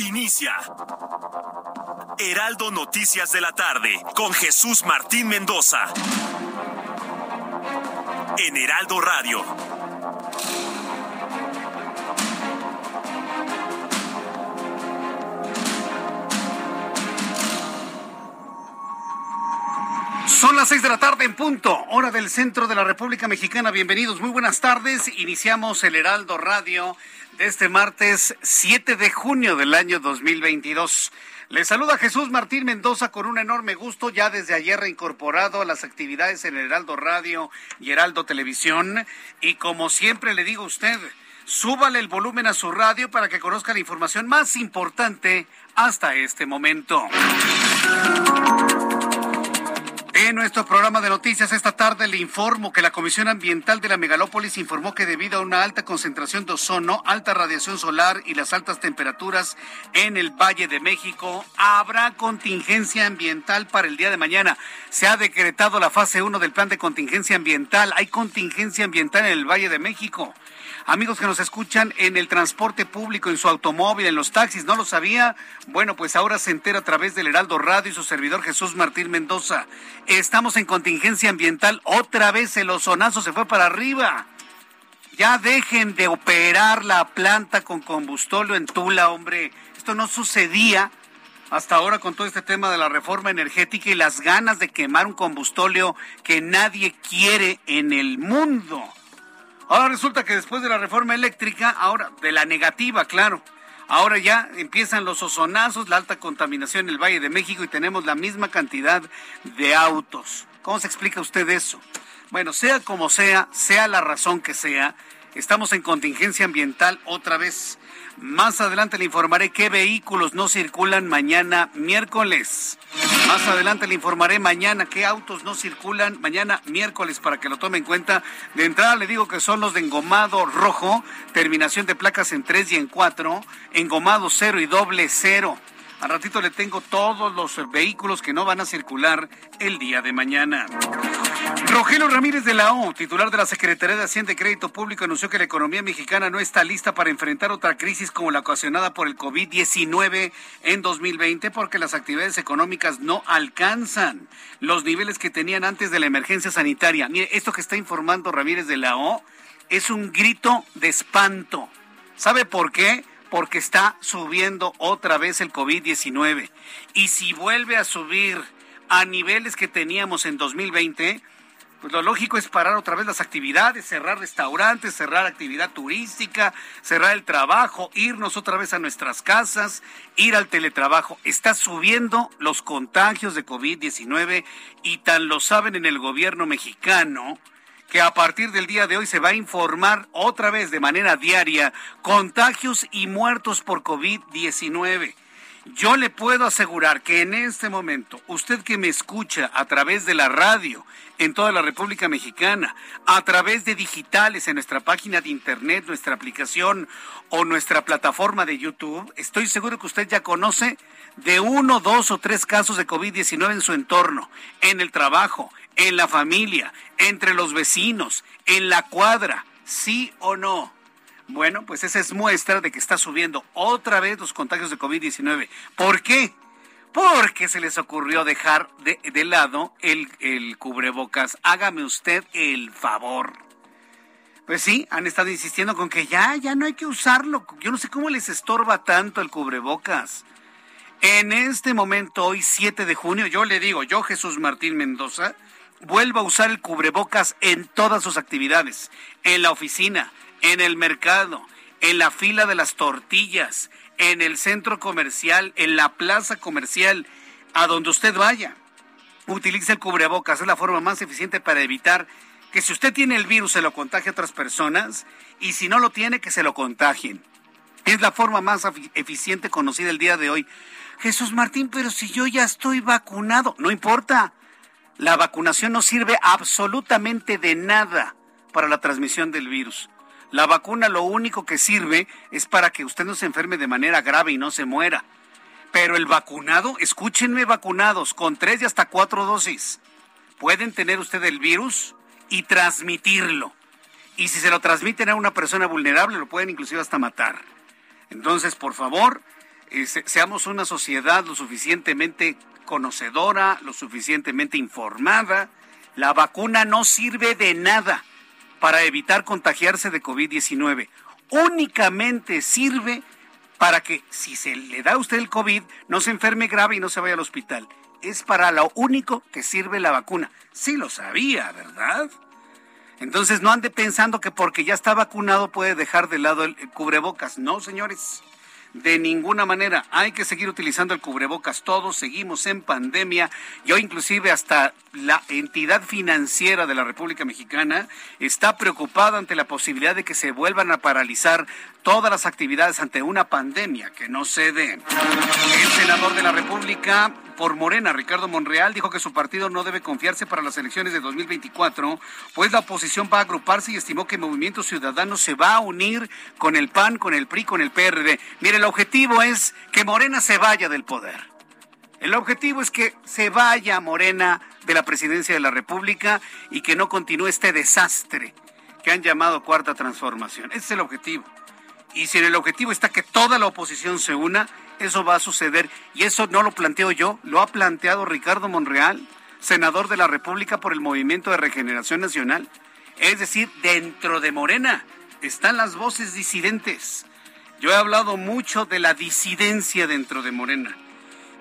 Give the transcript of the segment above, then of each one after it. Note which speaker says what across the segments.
Speaker 1: Inicia. Heraldo Noticias de la tarde con Jesús Martín Mendoza. En Heraldo Radio.
Speaker 2: Son las seis de la tarde en punto, hora del centro de la República Mexicana. Bienvenidos, muy buenas tardes. Iniciamos el Heraldo Radio este martes 7 de junio del año 2022. Les saluda Jesús Martín Mendoza con un enorme gusto, ya desde ayer reincorporado a las actividades en Heraldo Radio y Heraldo Televisión. Y como siempre le digo a usted, súbale el volumen a su radio para que conozca la información más importante hasta este momento. En nuestro programa de noticias esta tarde le informo que la Comisión Ambiental de la Megalópolis informó que debido a una alta concentración de ozono, alta radiación solar y las altas temperaturas en el Valle de México, habrá contingencia ambiental para el día de mañana. Se ha decretado la fase 1 del plan de contingencia ambiental. Hay contingencia ambiental en el Valle de México. Amigos que nos escuchan en el transporte público, en su automóvil, en los taxis, ¿no lo sabía? Bueno, pues ahora se entera a través del Heraldo Radio y su servidor Jesús Martín Mendoza. Estamos en contingencia ambiental. Otra vez el ozonazo se fue para arriba. Ya dejen de operar la planta con combustóleo en Tula, hombre. Esto no sucedía hasta ahora con todo este tema de la reforma energética y las ganas de quemar un combustóleo que nadie quiere en el mundo. Ahora resulta que después de la reforma eléctrica, ahora de la negativa, claro, ahora ya empiezan los ozonazos, la alta contaminación en el Valle de México y tenemos la misma cantidad de autos. ¿Cómo se explica usted eso? Bueno, sea como sea, sea la razón que sea, estamos en contingencia ambiental otra vez. Más adelante le informaré qué vehículos no circulan mañana miércoles. Más adelante le informaré mañana qué autos no circulan mañana miércoles para que lo tome en cuenta. De entrada le digo que son los de engomado rojo, terminación de placas en 3 y en 4, engomado 0 y doble 0. Al ratito le tengo todos los vehículos que no van a circular el día de mañana. Rogelio Ramírez de la O, titular de la Secretaría de Hacienda y Crédito Público, anunció que la economía mexicana no está lista para enfrentar otra crisis como la ocasionada por el COVID-19 en 2020 porque las actividades económicas no alcanzan los niveles que tenían antes de la emergencia sanitaria. Mire, esto que está informando Ramírez de la O es un grito de espanto. ¿Sabe por qué? Porque está subiendo otra vez el COVID-19. Y si vuelve a subir a niveles que teníamos en 2020, pues lo lógico es parar otra vez las actividades, cerrar restaurantes, cerrar actividad turística, cerrar el trabajo, irnos otra vez a nuestras casas, ir al teletrabajo. Está subiendo los contagios de COVID-19 y tan lo saben en el gobierno mexicano que a partir del día de hoy se va a informar otra vez de manera diaria contagios y muertos por COVID-19. Yo le puedo asegurar que en este momento, usted que me escucha a través de la radio en toda la República Mexicana, a través de digitales en nuestra página de internet, nuestra aplicación o nuestra plataforma de YouTube, estoy seguro que usted ya conoce de uno, dos o tres casos de COVID-19 en su entorno, en el trabajo, en la familia, entre los vecinos, en la cuadra, sí o no. Bueno, pues esa es muestra de que está subiendo otra vez los contagios de COVID-19. ¿Por qué? Porque se les ocurrió dejar de, lado el, el cubrebocas. Hágame usted el favor. Pues sí, han estado insistiendo con que ya, ya no hay que usarlo. Yo no sé cómo les estorba tanto el cubrebocas. En este momento, hoy 7 de junio, yo le digo, yo Jesús Martín Mendoza, vuelvo a usar el cubrebocas en todas sus actividades, en la oficina, en el mercado, en la fila de las tortillas, en el centro comercial, en la plaza comercial, a donde usted vaya. Utilice el cubrebocas, es la forma más eficiente para evitar que si usted tiene el virus se lo contagie a otras personas y si no lo tiene que se lo contagien. Es la forma más eficiente conocida el día de hoy. Jesús Martín, pero si yo ya estoy vacunado, no importa. La vacunación no sirve absolutamente de nada para la transmisión del virus. La vacuna lo único que sirve es para que usted no se enferme de manera grave y no se muera. Pero el vacunado, escúchenme vacunados, con tres y hasta cuatro dosis, pueden tener usted el virus y transmitirlo. Y si se lo transmiten a una persona vulnerable, lo pueden inclusive hasta matar. Entonces, por favor, eh, seamos una sociedad lo suficientemente conocedora, lo suficientemente informada. La vacuna no sirve de nada para evitar contagiarse de COVID-19. Únicamente sirve para que si se le da a usted el COVID, no se enferme grave y no se vaya al hospital. Es para lo único que sirve la vacuna. Sí lo sabía, ¿verdad? Entonces no ande pensando que porque ya está vacunado puede dejar de lado el cubrebocas. No, señores. De ninguna manera. Hay que seguir utilizando el cubrebocas. Todos seguimos en pandemia. Yo inclusive hasta la entidad financiera de la República Mexicana está preocupada ante la posibilidad de que se vuelvan a paralizar todas las actividades ante una pandemia que no se dé. El senador de la República por Morena, Ricardo Monreal, dijo que su partido no debe confiarse para las elecciones de 2024, pues la oposición va a agruparse y estimó que Movimiento Ciudadano se va a unir con el PAN, con el PRI, con el PRD. Mire, el objetivo es que Morena se vaya del poder. El objetivo es que se vaya Morena de la presidencia de la República y que no continúe este desastre que han llamado cuarta transformación. Ese es el objetivo. Y si en el objetivo está que toda la oposición se una, eso va a suceder. Y eso no lo planteo yo, lo ha planteado Ricardo Monreal, senador de la República por el Movimiento de Regeneración Nacional. Es decir, dentro de Morena están las voces disidentes. Yo he hablado mucho de la disidencia dentro de Morena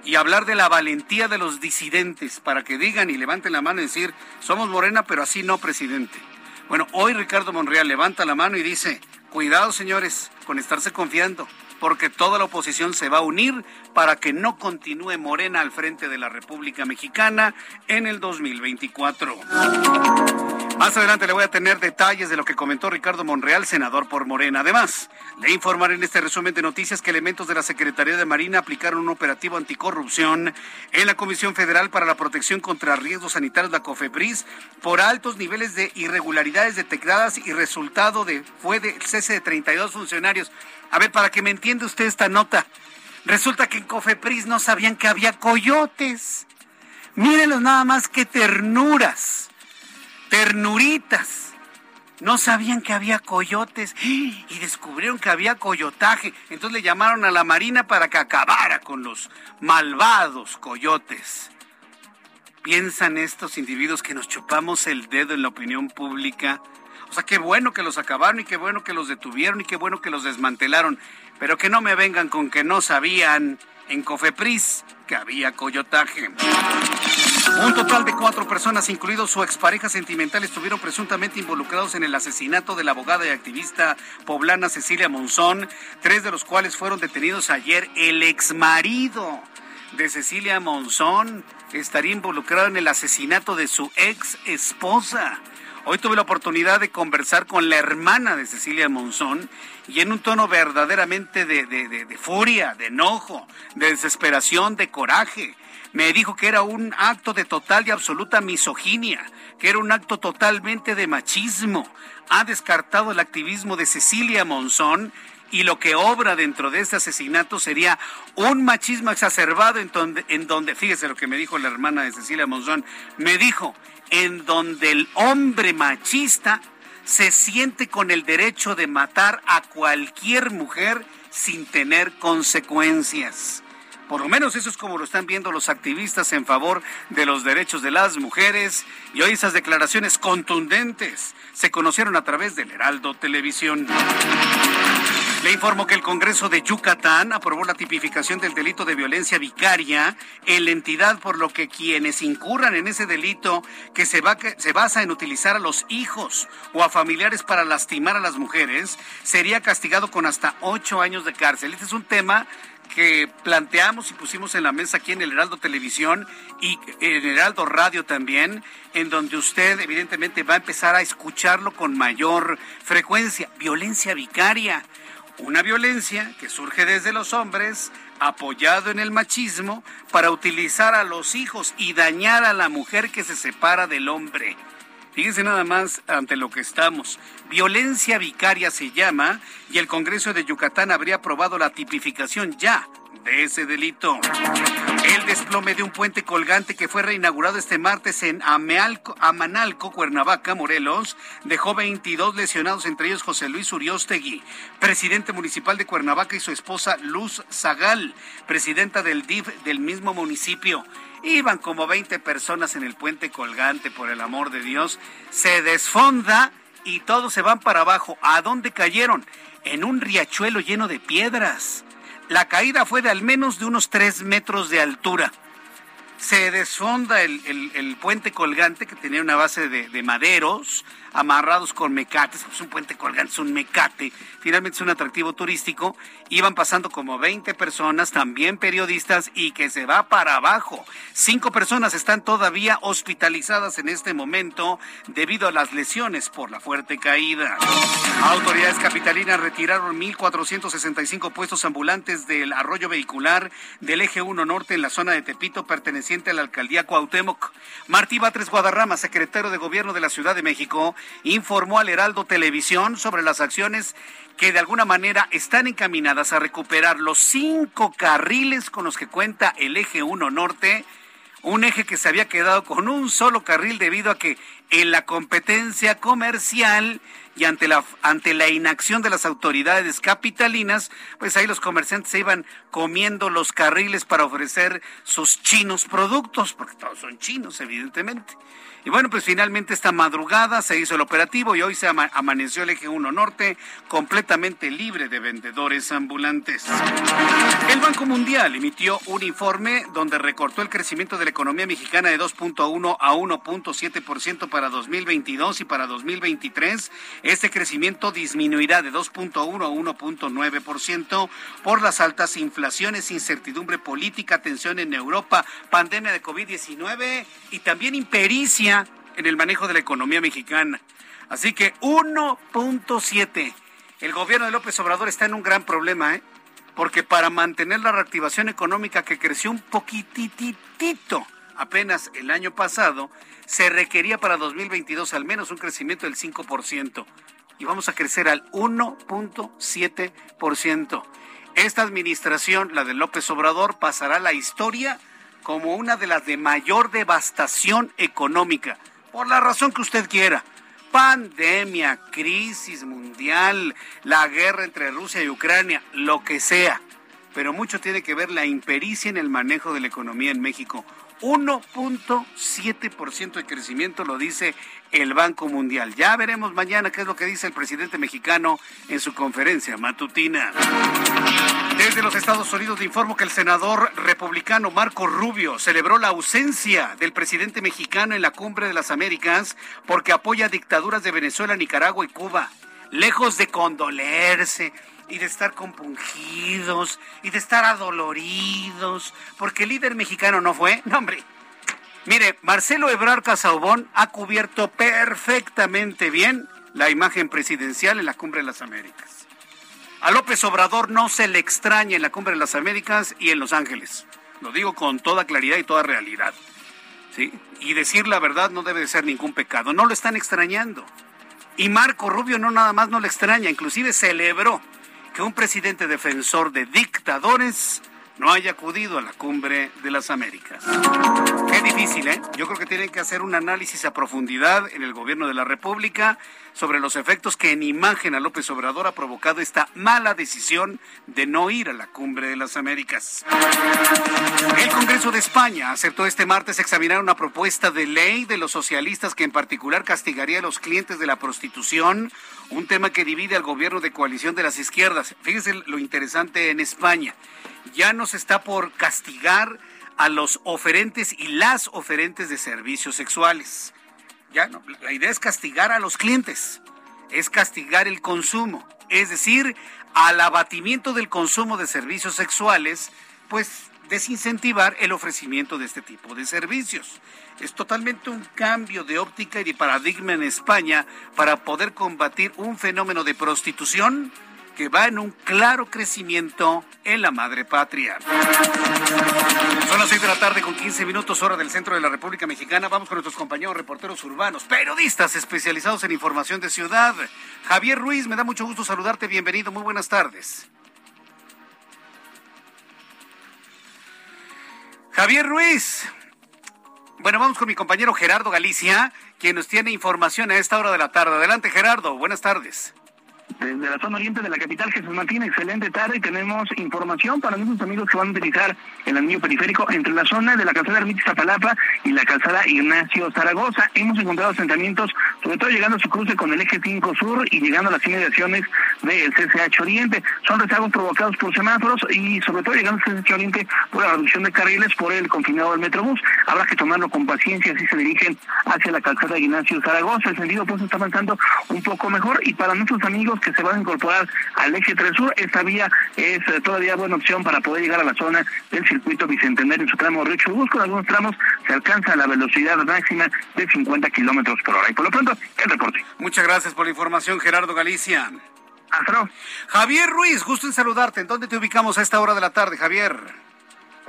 Speaker 2: y hablar de la valentía de los disidentes para que digan y levanten la mano y decir, somos Morena, pero así no, presidente. Bueno, hoy Ricardo Monreal levanta la mano y dice, Cuidado, señores, con estarse confiando, porque toda la oposición se va a unir para que no continúe Morena al frente de la República Mexicana en el 2024. Más adelante le voy a tener detalles de lo que comentó Ricardo Monreal, senador por Morena. Además, le informaré en este resumen de noticias que elementos de la Secretaría de Marina aplicaron un operativo anticorrupción en la Comisión Federal para la Protección contra Riesgos Sanitarios, la COFEPRIS, por altos niveles de irregularidades detectadas y resultado de fue de cese de 32 funcionarios. A ver, para que me entienda usted esta nota. Resulta que en COFEPRIS no sabían que había coyotes. Mírenlos nada más que ternuras ternuritas. No sabían que había coyotes y descubrieron que había coyotaje. Entonces le llamaron a la Marina para que acabara con los malvados coyotes. ¿Piensan estos individuos que nos chupamos el dedo en la opinión pública? O sea, qué bueno que los acabaron y qué bueno que los detuvieron y qué bueno que los desmantelaron. Pero que no me vengan con que no sabían en Cofepris que había coyotaje. Un total de cuatro personas, incluidos su expareja sentimental, estuvieron presuntamente involucrados en el asesinato de la abogada y activista poblana Cecilia Monzón, tres de los cuales fueron detenidos ayer. El exmarido de Cecilia Monzón estaría involucrado en el asesinato de su ex esposa. Hoy tuve la oportunidad de conversar con la hermana de Cecilia Monzón y en un tono verdaderamente de, furia, de enojo, de desesperación, de coraje. Me dijo que era un acto de total y absoluta misoginia, que era un acto totalmente de machismo. Ha descartado el activismo de Cecilia Monzón y lo que obra dentro de este asesinato sería un machismo exacerbado en donde, en donde, fíjese lo que me dijo la hermana de Cecilia Monzón, me dijo, en donde el hombre machista se siente con el derecho de matar a cualquier mujer sin tener consecuencias. Por lo menos eso es como lo están viendo los activistas en favor de los derechos de las mujeres. Y hoy esas declaraciones contundentes se conocieron a través del Heraldo Televisión. Le informo que el Congreso de Yucatán aprobó la tipificación del delito de violencia vicaria en la entidad, por lo que quienes incurran en ese delito que se, va, se basa en utilizar a los hijos o a familiares para lastimar a las mujeres, sería castigado con hasta ocho años de cárcel. Este es un tema que planteamos y pusimos en la mesa aquí en el Heraldo Televisión y en Heraldo Radio también, en donde usted evidentemente va a empezar a escucharlo con mayor frecuencia. Violencia vicaria Una violencia que surge desde los hombres, apoyado en el machismo, para utilizar a los hijos y dañar a la mujer que se separa del hombre. Fíjense nada más ante lo que estamos. Violencia vicaria se llama y el Congreso de Yucatán habría aprobado la tipificación ya de ese delito. El desplome de un puente colgante que fue reinaugurado este martes en Amealco, Amanalco, Cuernavaca, Morelos, dejó 22 lesionados, entre ellos José Luis Uriostegui, presidente municipal de Cuernavaca y su esposa Luz Zagal, presidenta del DIF del mismo municipio. Iban como 20 personas en el puente colgante, por el amor de Dios. Se desfonda y todos se van para abajo. ¿A dónde cayeron? En un riachuelo lleno de piedras. La caída fue de al menos de unos tres metros de altura. Se desfonda el, puente colgante que tenía una base de, de maderos, amarrados con mecates, es un puente colgante, es un mecate, finalmente es un atractivo turístico, iban pasando como 20 personas, también periodistas, y que se va para abajo. Cinco personas están todavía hospitalizadas en este momento debido a las lesiones por la fuerte caída. Autoridades capitalinas retiraron 1.465 puestos ambulantes del arroyo vehicular del eje 1 norte en la zona de Tepito perteneciente a la alcaldía Cuauhtémoc. Martí Batres Guadarrama, secretario de Gobierno de la Ciudad de México, informó al Heraldo Televisión sobre las acciones que de alguna manera están encaminadas a recuperar los cinco carriles con los que cuenta el eje 1 norte, un eje que se había quedado con un solo carril debido a que en la competencia comercial y ante la, ante la inacción de las autoridades capitalinas, pues ahí los comerciantes se iban comiendo los carriles para ofrecer sus chinos productos, porque todos son chinos, evidentemente. Y bueno, pues finalmente esta madrugada se hizo el operativo y hoy se amaneció el eje 1 norte completamente libre de vendedores ambulantes. El Banco Mundial emitió un informe donde recortó el crecimiento de la economía mexicana de 2.1 a 1.7% para 2022 y para 2023. Este crecimiento disminuirá de 2.1 a 1.9% por las altas inflaciones, incertidumbre política, tensión en Europa, pandemia de COVID-19 y también impericia en el manejo de la economía mexicana. Así que 1.7. El gobierno de López Obrador está en un gran problema, ¿eh? porque para mantener la reactivación económica que creció un poquititito apenas el año pasado, se requería para 2022 al menos un crecimiento del 5%. Y vamos a crecer al 1.7%. Esta administración, la de López Obrador, pasará la historia como una de las de mayor devastación económica, por la razón que usted quiera. Pandemia, crisis mundial, la guerra entre Rusia y Ucrania, lo que sea. Pero mucho tiene que ver la impericia en el manejo de la economía en México. 1.7% de crecimiento, lo dice el Banco Mundial. Ya veremos mañana qué es lo que dice el presidente mexicano en su conferencia matutina. Desde los Estados Unidos le informo que el senador republicano Marco Rubio celebró la ausencia del presidente mexicano en la Cumbre de las Américas porque apoya dictaduras de Venezuela, Nicaragua y Cuba. Lejos de condolerse, y de estar compungidos y de estar adoloridos porque el líder mexicano no fue. No, hombre. Mire, Marcelo Ebrard Casaubón ha cubierto perfectamente bien la imagen presidencial en la Cumbre de las Américas. A López Obrador no se le extraña en la Cumbre de las Américas y en Los Ángeles. Lo digo con toda claridad y toda realidad. ¿Sí? Y decir la verdad no debe de ser ningún pecado. No lo están extrañando. Y Marco Rubio no nada más no le extraña, inclusive celebró que un presidente defensor de dictadores no haya acudido a la cumbre de las Américas. Qué difícil, ¿eh? Yo creo que tienen que hacer un análisis a profundidad en el gobierno de la República sobre los efectos que en imagen a López Obrador ha provocado esta mala decisión de no ir a la cumbre de las Américas. El Congreso de España aceptó este martes examinar una propuesta de ley de los socialistas que en particular castigaría a los clientes de la prostitución, un tema que divide al gobierno de coalición de las izquierdas. Fíjense lo interesante en España ya no se está por castigar a los oferentes y las oferentes de servicios sexuales. Ya la idea es castigar a los clientes, es castigar el consumo, es decir, al abatimiento del consumo de servicios sexuales, pues desincentivar el ofrecimiento de este tipo de servicios. Es totalmente un cambio de óptica y de paradigma en España para poder combatir un fenómeno de prostitución que va en un claro crecimiento en la madre patria. Son las seis de la tarde con 15 minutos hora del centro de la República Mexicana. Vamos con nuestros compañeros reporteros urbanos, periodistas especializados en información de ciudad. Javier Ruiz, me da mucho gusto saludarte. Bienvenido, muy buenas tardes. Javier Ruiz. Bueno, vamos con mi compañero Gerardo Galicia, quien nos tiene información a esta hora de la tarde. Adelante, Gerardo. Buenas tardes.
Speaker 3: Desde la zona oriente de la capital, Jesús Martín, excelente tarde. Tenemos información para nuestros amigos que van a utilizar el anillo periférico entre la zona de la calzada Ermita Zapalapa y la calzada Ignacio Zaragoza. Hemos encontrado asentamientos, sobre todo llegando a su cruce con el eje 5 sur y llegando a las inmediaciones del CCH Oriente. Son rezagos provocados por semáforos y sobre todo llegando al CCH Oriente por la reducción de carriles por el confinado del Metrobús. Habrá que tomarlo con paciencia si se dirigen hacia la calzada Ignacio Zaragoza. El sentido pues está avanzando un poco mejor y para nuestros amigos que se van a incorporar al eje 3 sur, esta vía es eh, todavía buena opción para poder llegar a la zona del circuito Bicentenario en su tramo Río Chubusco. En algunos tramos se alcanza la velocidad máxima de 50 kilómetros por hora. Y por lo pronto, el reporte.
Speaker 2: Muchas gracias por la información, Gerardo Galicia.
Speaker 3: Hasta
Speaker 2: Javier Ruiz, gusto en saludarte. ¿En dónde te ubicamos a esta hora de la tarde, Javier?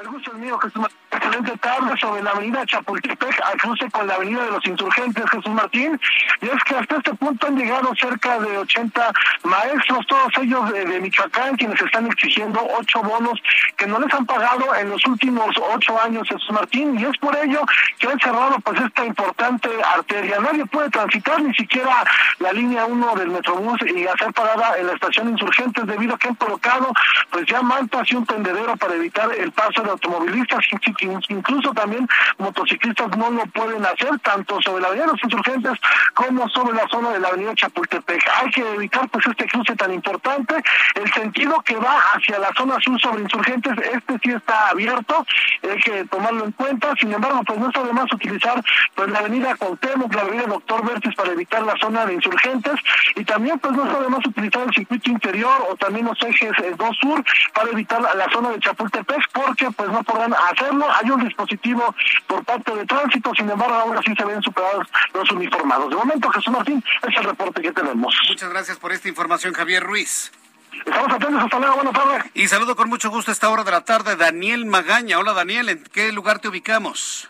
Speaker 3: El gusto es mío, Jesús Martín. Excelente tarde sobre la avenida Chapultepec, al cruce con la avenida de los insurgentes, Jesús Martín. Y es que hasta este punto han llegado cerca de 80 maestros, todos ellos de, Michoacán, quienes están exigiendo ocho bonos que no les han pagado en los últimos ocho años, Jesús Martín. Y es por ello que han cerrado pues esta importante arteria. Nadie puede transitar ni siquiera la línea 1 del Metrobús y hacer parada en la estación Insurgentes debido a que han colocado pues ya mantas y un tendedero para evitar el paso de automovilistas, incluso también motociclistas no lo pueden hacer, tanto sobre la avenida de los insurgentes como sobre la zona de la avenida Chapultepec. Hay que evitar pues este cruce tan importante. El sentido que va hacia la zona sur sobre insurgentes, este sí está abierto, hay que tomarlo en cuenta. Sin embargo, pues no está de más utilizar pues la avenida Cuauhtémoc, la avenida Doctor Vértiz para evitar la zona de insurgentes y también pues no está de más utilizar el circuito interior o también los ejes 2 eh, sur para evitar la zona de Chapultepec porque pues no podrán hacerlo. Hay un dispositivo por parte de tránsito, sin embargo, ahora sí se ven superados los uniformados. De momento, Jesús Martín, es el reporte que tenemos.
Speaker 2: Muchas gracias por esta información, Javier Ruiz.
Speaker 3: Estamos atentos, hasta luego, buenas tardes.
Speaker 2: Y saludo con mucho gusto a esta hora de la tarde Daniel Magaña. Hola Daniel, ¿en qué lugar te ubicamos?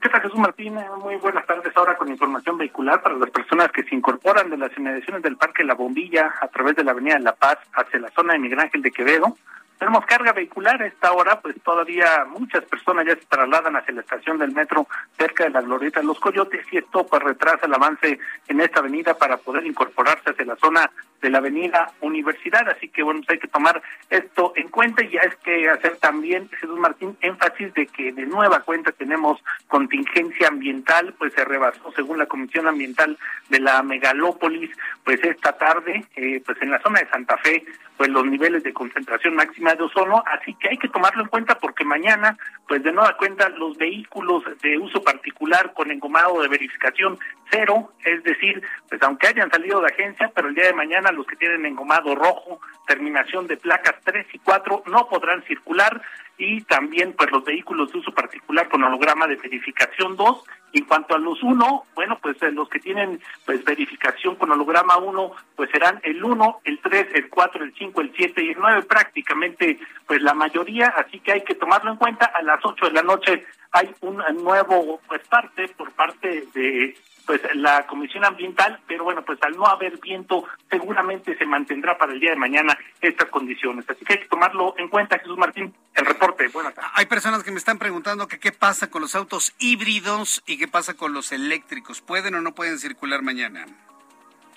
Speaker 4: ¿Qué tal, Jesús Martín? Muy buenas tardes ahora con información vehicular para las personas que se incorporan de las inmediaciones del Parque La Bombilla a través de la Avenida de La Paz hacia la zona de Miguel Ángel de Quevedo. Tenemos carga vehicular a esta hora, pues todavía muchas personas ya se trasladan hacia la estación del metro cerca de la glorieta de los Coyotes y esto pues retrasa el avance en esta avenida para poder incorporarse hacia la zona de la avenida Universidad, así que bueno, pues hay que tomar esto en cuenta y es que hacer también, Jesús Martín, énfasis de que de nueva cuenta tenemos contingencia ambiental, pues se rebasó según la Comisión Ambiental de la Megalópolis, pues esta tarde, eh, pues en la zona de Santa Fe, pues los niveles de concentración máxima de ozono, así que hay que tomarlo en cuenta porque mañana, pues de nueva cuenta, los vehículos de uso particular con engomado de verificación cero, es decir, pues aunque hayan salido de agencia, pero el día de mañana los que tienen engomado rojo, terminación de placas 3 y 4, no podrán circular y también pues los vehículos de uso particular con holograma de verificación 2. En cuanto a los 1, bueno, pues eh, los que tienen pues verificación con holograma 1, pues serán el 1, el 3, el 4, el 5, el 7 y el 9, prácticamente pues la mayoría, así que hay que tomarlo en cuenta. A las 8 de la noche hay un nuevo pues parte por parte de pues la Comisión Ambiental, pero bueno, pues al no haber viento, seguramente se mantendrá para el día de mañana estas condiciones. Así que hay que tomarlo en cuenta, Jesús Martín. El reporte, buenas tardes.
Speaker 2: Hay personas que me están preguntando que qué pasa con los autos híbridos y qué pasa con los eléctricos. ¿Pueden o no pueden circular mañana?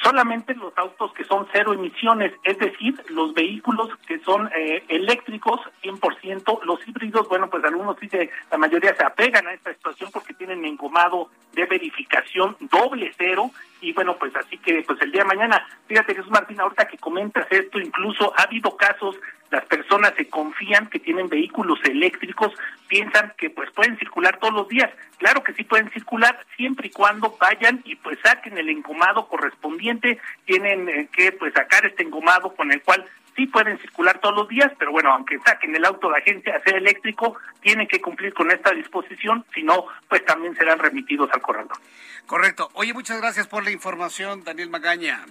Speaker 4: Solamente los autos que son cero emisiones, es decir, los vehículos que son eh, eléctricos 100%, los híbridos, bueno, pues algunos dice, la mayoría se apegan a esta situación porque tienen engomado de verificación doble cero y bueno, pues así que pues el día de mañana, fíjate Jesús Martín, ahorita que comentas esto, incluso ha habido casos, las personas se confían que tienen vehículos eléctricos, piensan que pues pueden circular todos los días. Claro que sí pueden circular siempre y cuando vayan y pues saquen el engomado correspondiente, tienen eh, que pues sacar este engomado con el cual sí pueden circular todos los días, pero bueno, aunque saquen el auto de agencia a ser eléctrico, tienen que cumplir con esta disposición, si no, pues también serán remitidos al corredor.
Speaker 2: Correcto. Oye, muchas gracias por la información, Daniel Magaña.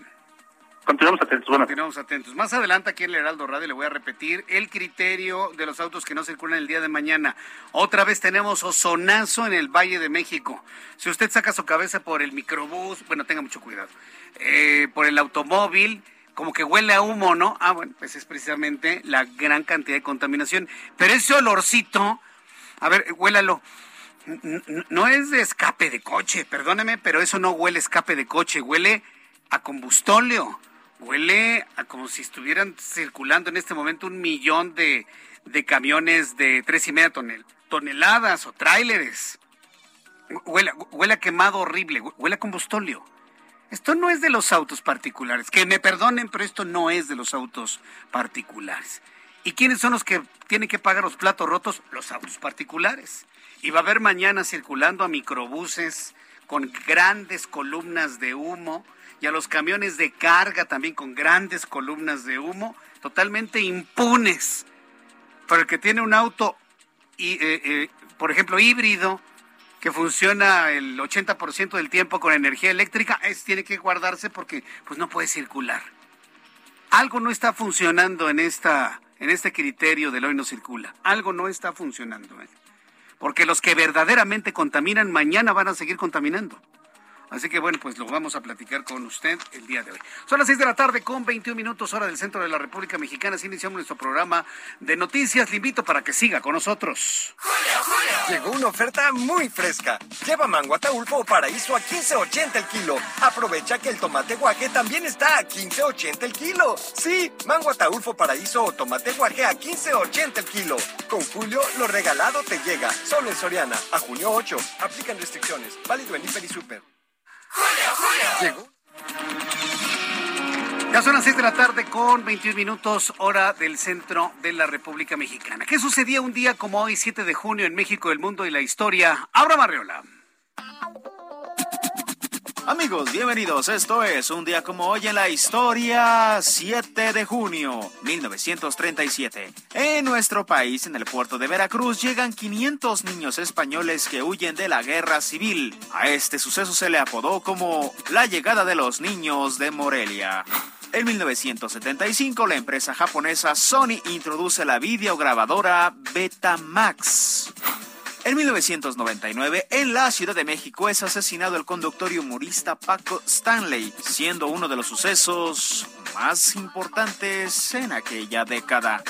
Speaker 4: Continuamos atentos. Bueno.
Speaker 2: Continuamos atentos. Más adelante aquí en el Heraldo Radio le voy a repetir el criterio de los autos que no circulan el día de mañana. Otra vez tenemos ozonazo en el Valle de México. Si usted saca su cabeza por el microbús, bueno, tenga mucho cuidado, eh, por el automóvil, como que huele a humo, ¿no? Ah, bueno, pues es precisamente la gran cantidad de contaminación. Pero ese olorcito, a ver, huélalo. No es de escape de coche, perdóneme, pero eso no huele escape de coche, huele a combustóleo, huele como si estuvieran circulando en este momento un millón de, camiones de tres y media toneladas o tráileres. Huele, huele a quemado horrible, huele a combustóleo. Esto no es de los autos particulares. Que me perdonen, pero esto no es de los autos particulares. ¿Y quiénes son los que tienen que pagar los platos rotos? Los autos particulares. Y va a haber mañana circulando a microbuses con grandes columnas de humo y a los camiones de carga también con grandes columnas de humo, totalmente impunes. Pero el que tiene un auto, y, eh, eh, por ejemplo, híbrido, que funciona el 80% del tiempo con energía eléctrica, es, tiene que guardarse porque pues no puede circular. Algo no está funcionando en esta en este criterio del hoy no circula. Algo no está funcionando. ¿eh? Porque los que verdaderamente contaminan mañana van a seguir contaminando. Así que bueno, pues lo vamos a platicar con usted el día de hoy. Son las 6 de la tarde con 21 minutos hora del centro de la República Mexicana. Así iniciamos nuestro programa de noticias. Le invito para que siga con nosotros.
Speaker 5: Llegó una oferta muy fresca. Lleva mango ataulfo o paraíso a 15.80 el kilo. Aprovecha que el tomate guaje también está a 15.80 el kilo. Sí, mango ataulfo paraíso o tomate guaje a 15.80 el kilo. Con Julio, lo regalado te llega. Solo en Soriana. A junio 8. Aplican restricciones. Válido en Hiper y Super.
Speaker 2: Ya son las 6 de la tarde con 21 minutos hora del centro de la República Mexicana. ¿Qué sucedía un día como hoy, 7 de junio, en México, el mundo y la historia? Abra Marriola.
Speaker 6: Amigos, bienvenidos. Esto es un día como hoy en la historia, 7 de junio 1937. En nuestro país, en el puerto de Veracruz, llegan 500 niños españoles que huyen de la guerra civil. A este suceso se le apodó como la llegada de los niños de Morelia. En 1975, la empresa japonesa Sony introduce la videograbadora Betamax. En 1999, en la Ciudad de México es asesinado el conductor y humorista Paco Stanley, siendo uno de los sucesos más importantes en aquella década.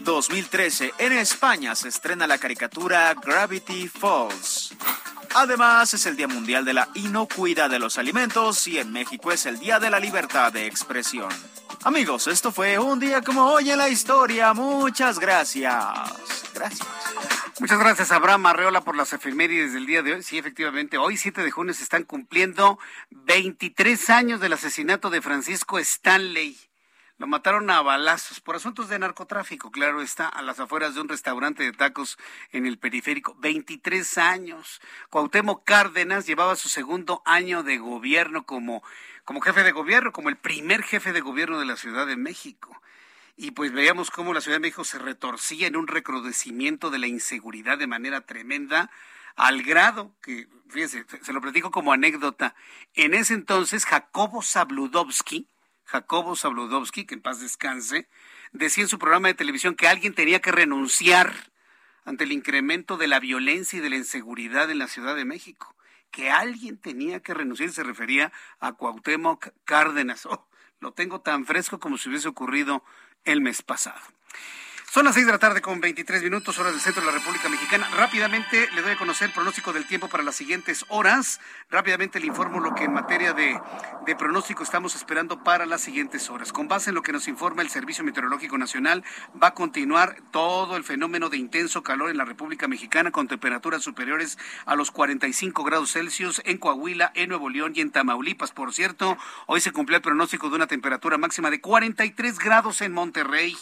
Speaker 6: 2013, en España se estrena la caricatura Gravity Falls. Además, es el Día Mundial de la Inocuidad de los Alimentos y en México es el Día de la Libertad de Expresión. Amigos, esto fue un día como hoy en la historia. Muchas gracias. Gracias.
Speaker 2: Muchas gracias, Abraham Arreola, por las efemérides del día de hoy. Sí, efectivamente, hoy 7 de junio se están cumpliendo 23 años del asesinato de Francisco Stanley. Lo mataron a balazos por asuntos de narcotráfico, claro está, a las afueras de un restaurante de tacos en el periférico. 23 años. Cuauhtémoc Cárdenas llevaba su segundo año de gobierno como, como jefe de gobierno, como el primer jefe de gobierno de la Ciudad de México y pues veíamos cómo la Ciudad de México se retorcía en un recrudecimiento de la inseguridad de manera tremenda, al grado que, fíjense, se lo platico como anécdota, en ese entonces Jacobo Zabludovsky, Jacobo Zabludovsky, que en paz descanse, decía en su programa de televisión que alguien tenía que renunciar ante el incremento de la violencia y de la inseguridad en la Ciudad de México, que alguien tenía que renunciar, se refería a Cuauhtémoc Cárdenas. Oh, lo tengo tan fresco como si hubiese ocurrido el mes pasado. Son las seis de la tarde con 23 minutos, hora del centro de la República Mexicana. Rápidamente le doy a conocer el pronóstico del tiempo para las siguientes horas. Rápidamente le informo lo que en materia de, de, pronóstico estamos esperando para las siguientes horas. Con base en lo que nos informa el Servicio Meteorológico Nacional, va a continuar todo el fenómeno de intenso calor en la República Mexicana con temperaturas superiores a los 45 grados Celsius en Coahuila, en Nuevo León y en Tamaulipas. Por cierto, hoy se cumplió el pronóstico de una temperatura máxima de 43 grados en Monterrey.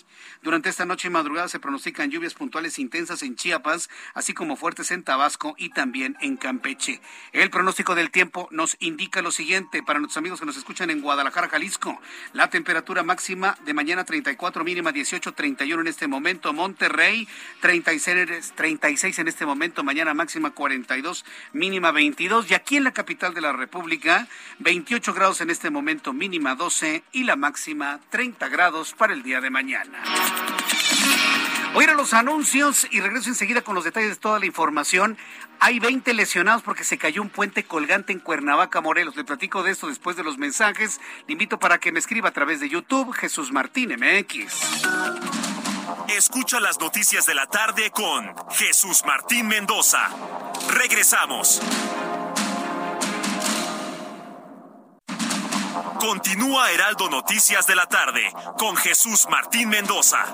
Speaker 2: Durante esta noche madrugada se pronostican lluvias puntuales intensas en Chiapas, así como fuertes en Tabasco y también en Campeche. El pronóstico del tiempo nos indica lo siguiente para nuestros amigos que nos escuchan en Guadalajara, Jalisco. La temperatura máxima de mañana 34, mínima 18, 31 en este momento. Monterrey 36, 36 en este momento, mañana máxima 42, mínima 22. Y aquí en la capital de la República, 28 grados en este momento, mínima 12 y la máxima 30 grados para el día de mañana. Voy a los anuncios y regreso enseguida con los detalles de toda la información. Hay 20 lesionados porque se cayó un puente colgante en Cuernavaca, Morelos. Le platico de esto después de los mensajes. Le invito para que me escriba a través de YouTube, Jesús Martín MX.
Speaker 1: Escucha las noticias de la tarde con Jesús Martín Mendoza. Regresamos. Continúa Heraldo Noticias de la tarde con Jesús Martín Mendoza.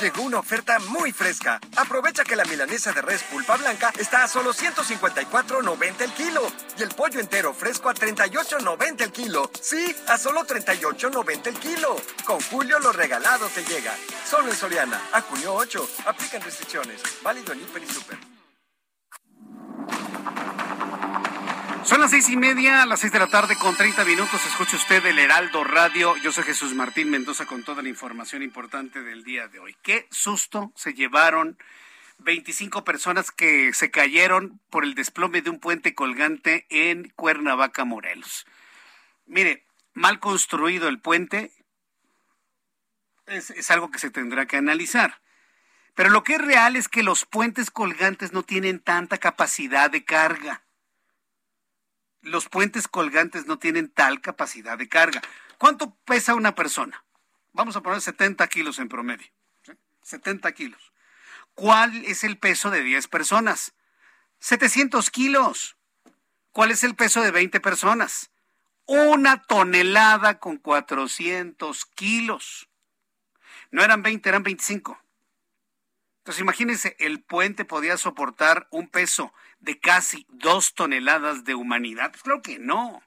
Speaker 5: Llegó una oferta muy fresca. Aprovecha que la milanesa de res pulpa blanca está a solo 154.90 el kilo y el pollo entero fresco a 38.90 el kilo. Sí, a solo 38.90 el kilo. Con Julio lo regalado te llega. Solo en Soriana, a junio 8. Aplican restricciones. Válido en Hiper y Super.
Speaker 2: Son las seis y media, a las seis de la tarde con 30 minutos. Escucha usted el Heraldo Radio. Yo soy Jesús Martín Mendoza con toda la información importante del día de hoy. Qué susto se llevaron 25 personas que se cayeron por el desplome de un puente colgante en Cuernavaca, Morelos. Mire, mal construido el puente es, es algo que se tendrá que analizar. Pero lo que es real es que los puentes colgantes no tienen tanta capacidad de carga los puentes colgantes no tienen tal capacidad de carga. ¿Cuánto pesa una persona? Vamos a poner 70 kilos en promedio. 70 kilos. ¿Cuál es el peso de 10 personas? 700 kilos. ¿Cuál es el peso de 20 personas? Una tonelada con 400 kilos. No eran 20, eran 25. Entonces imagínense, el puente podía soportar un peso de casi dos toneladas de humanidad. Pues claro que no.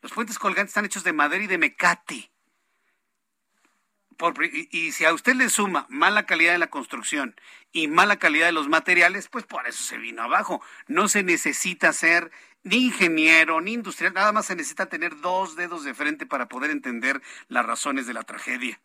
Speaker 2: Los puentes colgantes están hechos de madera y de mecate. y, y, si a usted le suma mala calidad de la construcción y mala calidad de los materiales, pues por eso se vino abajo. No se necesita ser ni ingeniero, ni industrial, nada más se necesita tener dos dedos de frente para poder entender las razones de la tragedia.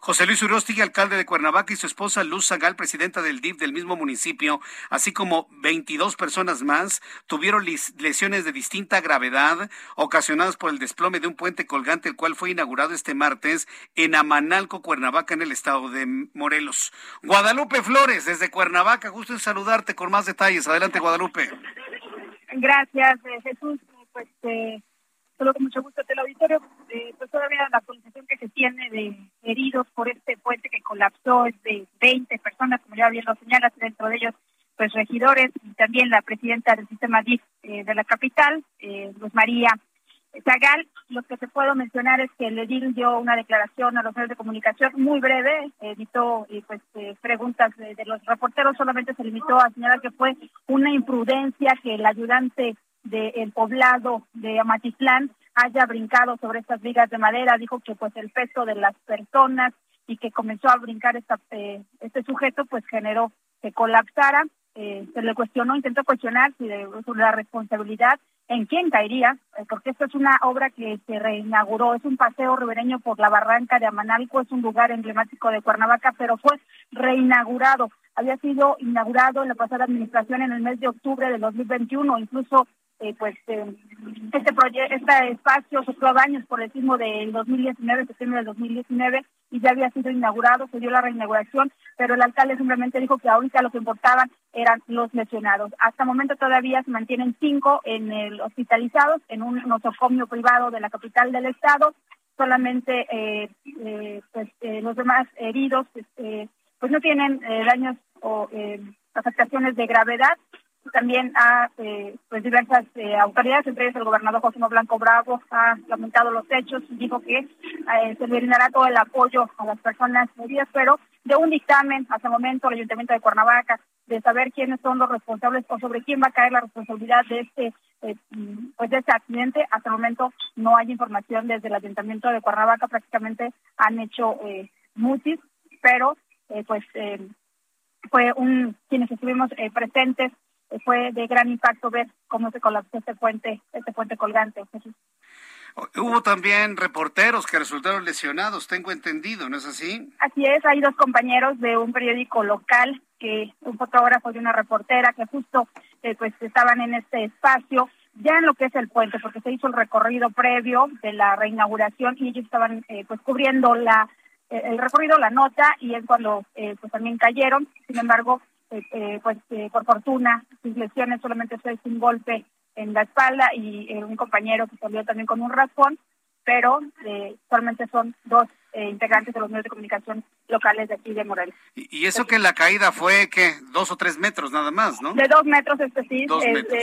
Speaker 2: José Luis Urostigui, alcalde de Cuernavaca, y su esposa Luz Zagal, presidenta del DIF del mismo municipio, así como 22 personas más, tuvieron lesiones de distinta gravedad ocasionadas por el desplome de un puente colgante, el cual fue inaugurado este martes en Amanalco, Cuernavaca, en el estado de Morelos. Guadalupe Flores, desde Cuernavaca, gusto en saludarte con más detalles. Adelante, Guadalupe.
Speaker 7: Gracias, eh, Jesús. Pues eh, solo con mucho gusto el auditorio, eh, pues todavía la actualización que se tiene de heridos por este puente que colapsó es de 20 personas, como ya bien lo señalas, dentro de ellos pues regidores y también la presidenta del sistema DIF eh, de la capital, eh, Luz María Zagal. Lo que te puedo mencionar es que el edil dio una declaración a los medios de comunicación muy breve, evitó pues preguntas de, de, los reporteros, solamente se limitó a señalar que fue una imprudencia que el ayudante del poblado de Amatitlán haya brincado sobre estas vigas de madera, dijo que pues el peso de las personas y que comenzó a brincar esta, eh, este sujeto pues generó que colapsara, eh, se le cuestionó, intentó cuestionar si de, la responsabilidad en quién caería, eh, porque esto es una obra que se reinauguró, es un paseo ribereño por la barranca de Amanalco, es un lugar emblemático de Cuernavaca, pero fue reinaugurado. Había sido inaugurado en la pasada administración en el mes de octubre de 2021, incluso eh, pues eh, este proyecto, este espacio sufrió daños por el sismo del 2019, septiembre del 2019, y ya había sido inaugurado, se dio la reinauguración, pero el alcalde simplemente dijo que ahorita lo que importaban eran los lesionados. Hasta el momento todavía se mantienen cinco en el hospitalizados en un nosocomio privado de la capital del estado, solamente eh, eh pues los demás heridos pues no tienen daños o afectaciones de gravedad también a eh, pues diversas eh, autoridades, entre ellas el gobernador José Blanco Bravo, ha lamentado los hechos y dijo que eh, se brindará todo el apoyo a las personas heridas, pero de un dictamen hasta el momento el Ayuntamiento de Cuernavaca de saber quiénes son los responsables o sobre quién va a caer la responsabilidad de este pues de este accidente. Hasta el momento no hay información desde el Ayuntamiento de Cuernavaca, prácticamente han hecho eh, mutis, pero pues fue un quienes estuvimos presentes fue de gran impacto ver cómo se colapsó este puente, este puente colgante.
Speaker 2: Hubo también reporteros que resultaron lesionados, tengo entendido, ¿no es así?
Speaker 7: Así es, hay dos compañeros de un periódico local, que un fotógrafo y una reportera que justo eh, pues estaban en este espacio, ya en lo que es el puente, porque se hizo el recorrido previo de la reinauguración y ellos estaban eh, pues cubriendo la eh, el recorrido, la nota, y es cuando pues también cayeron. Sin embargo, eh, eh, pues eh, por fortuna sus lesiones solamente fue un golpe en la espalda y un compañero que salió también con un raspón, pero solamente son dos integrantes de los medios de comunicación locales de aquí de Morelos.
Speaker 2: Y, eso que la caída fue, que Dos o tres metros nada más, ¿no?
Speaker 7: De dos metros, este sí, dos, metros.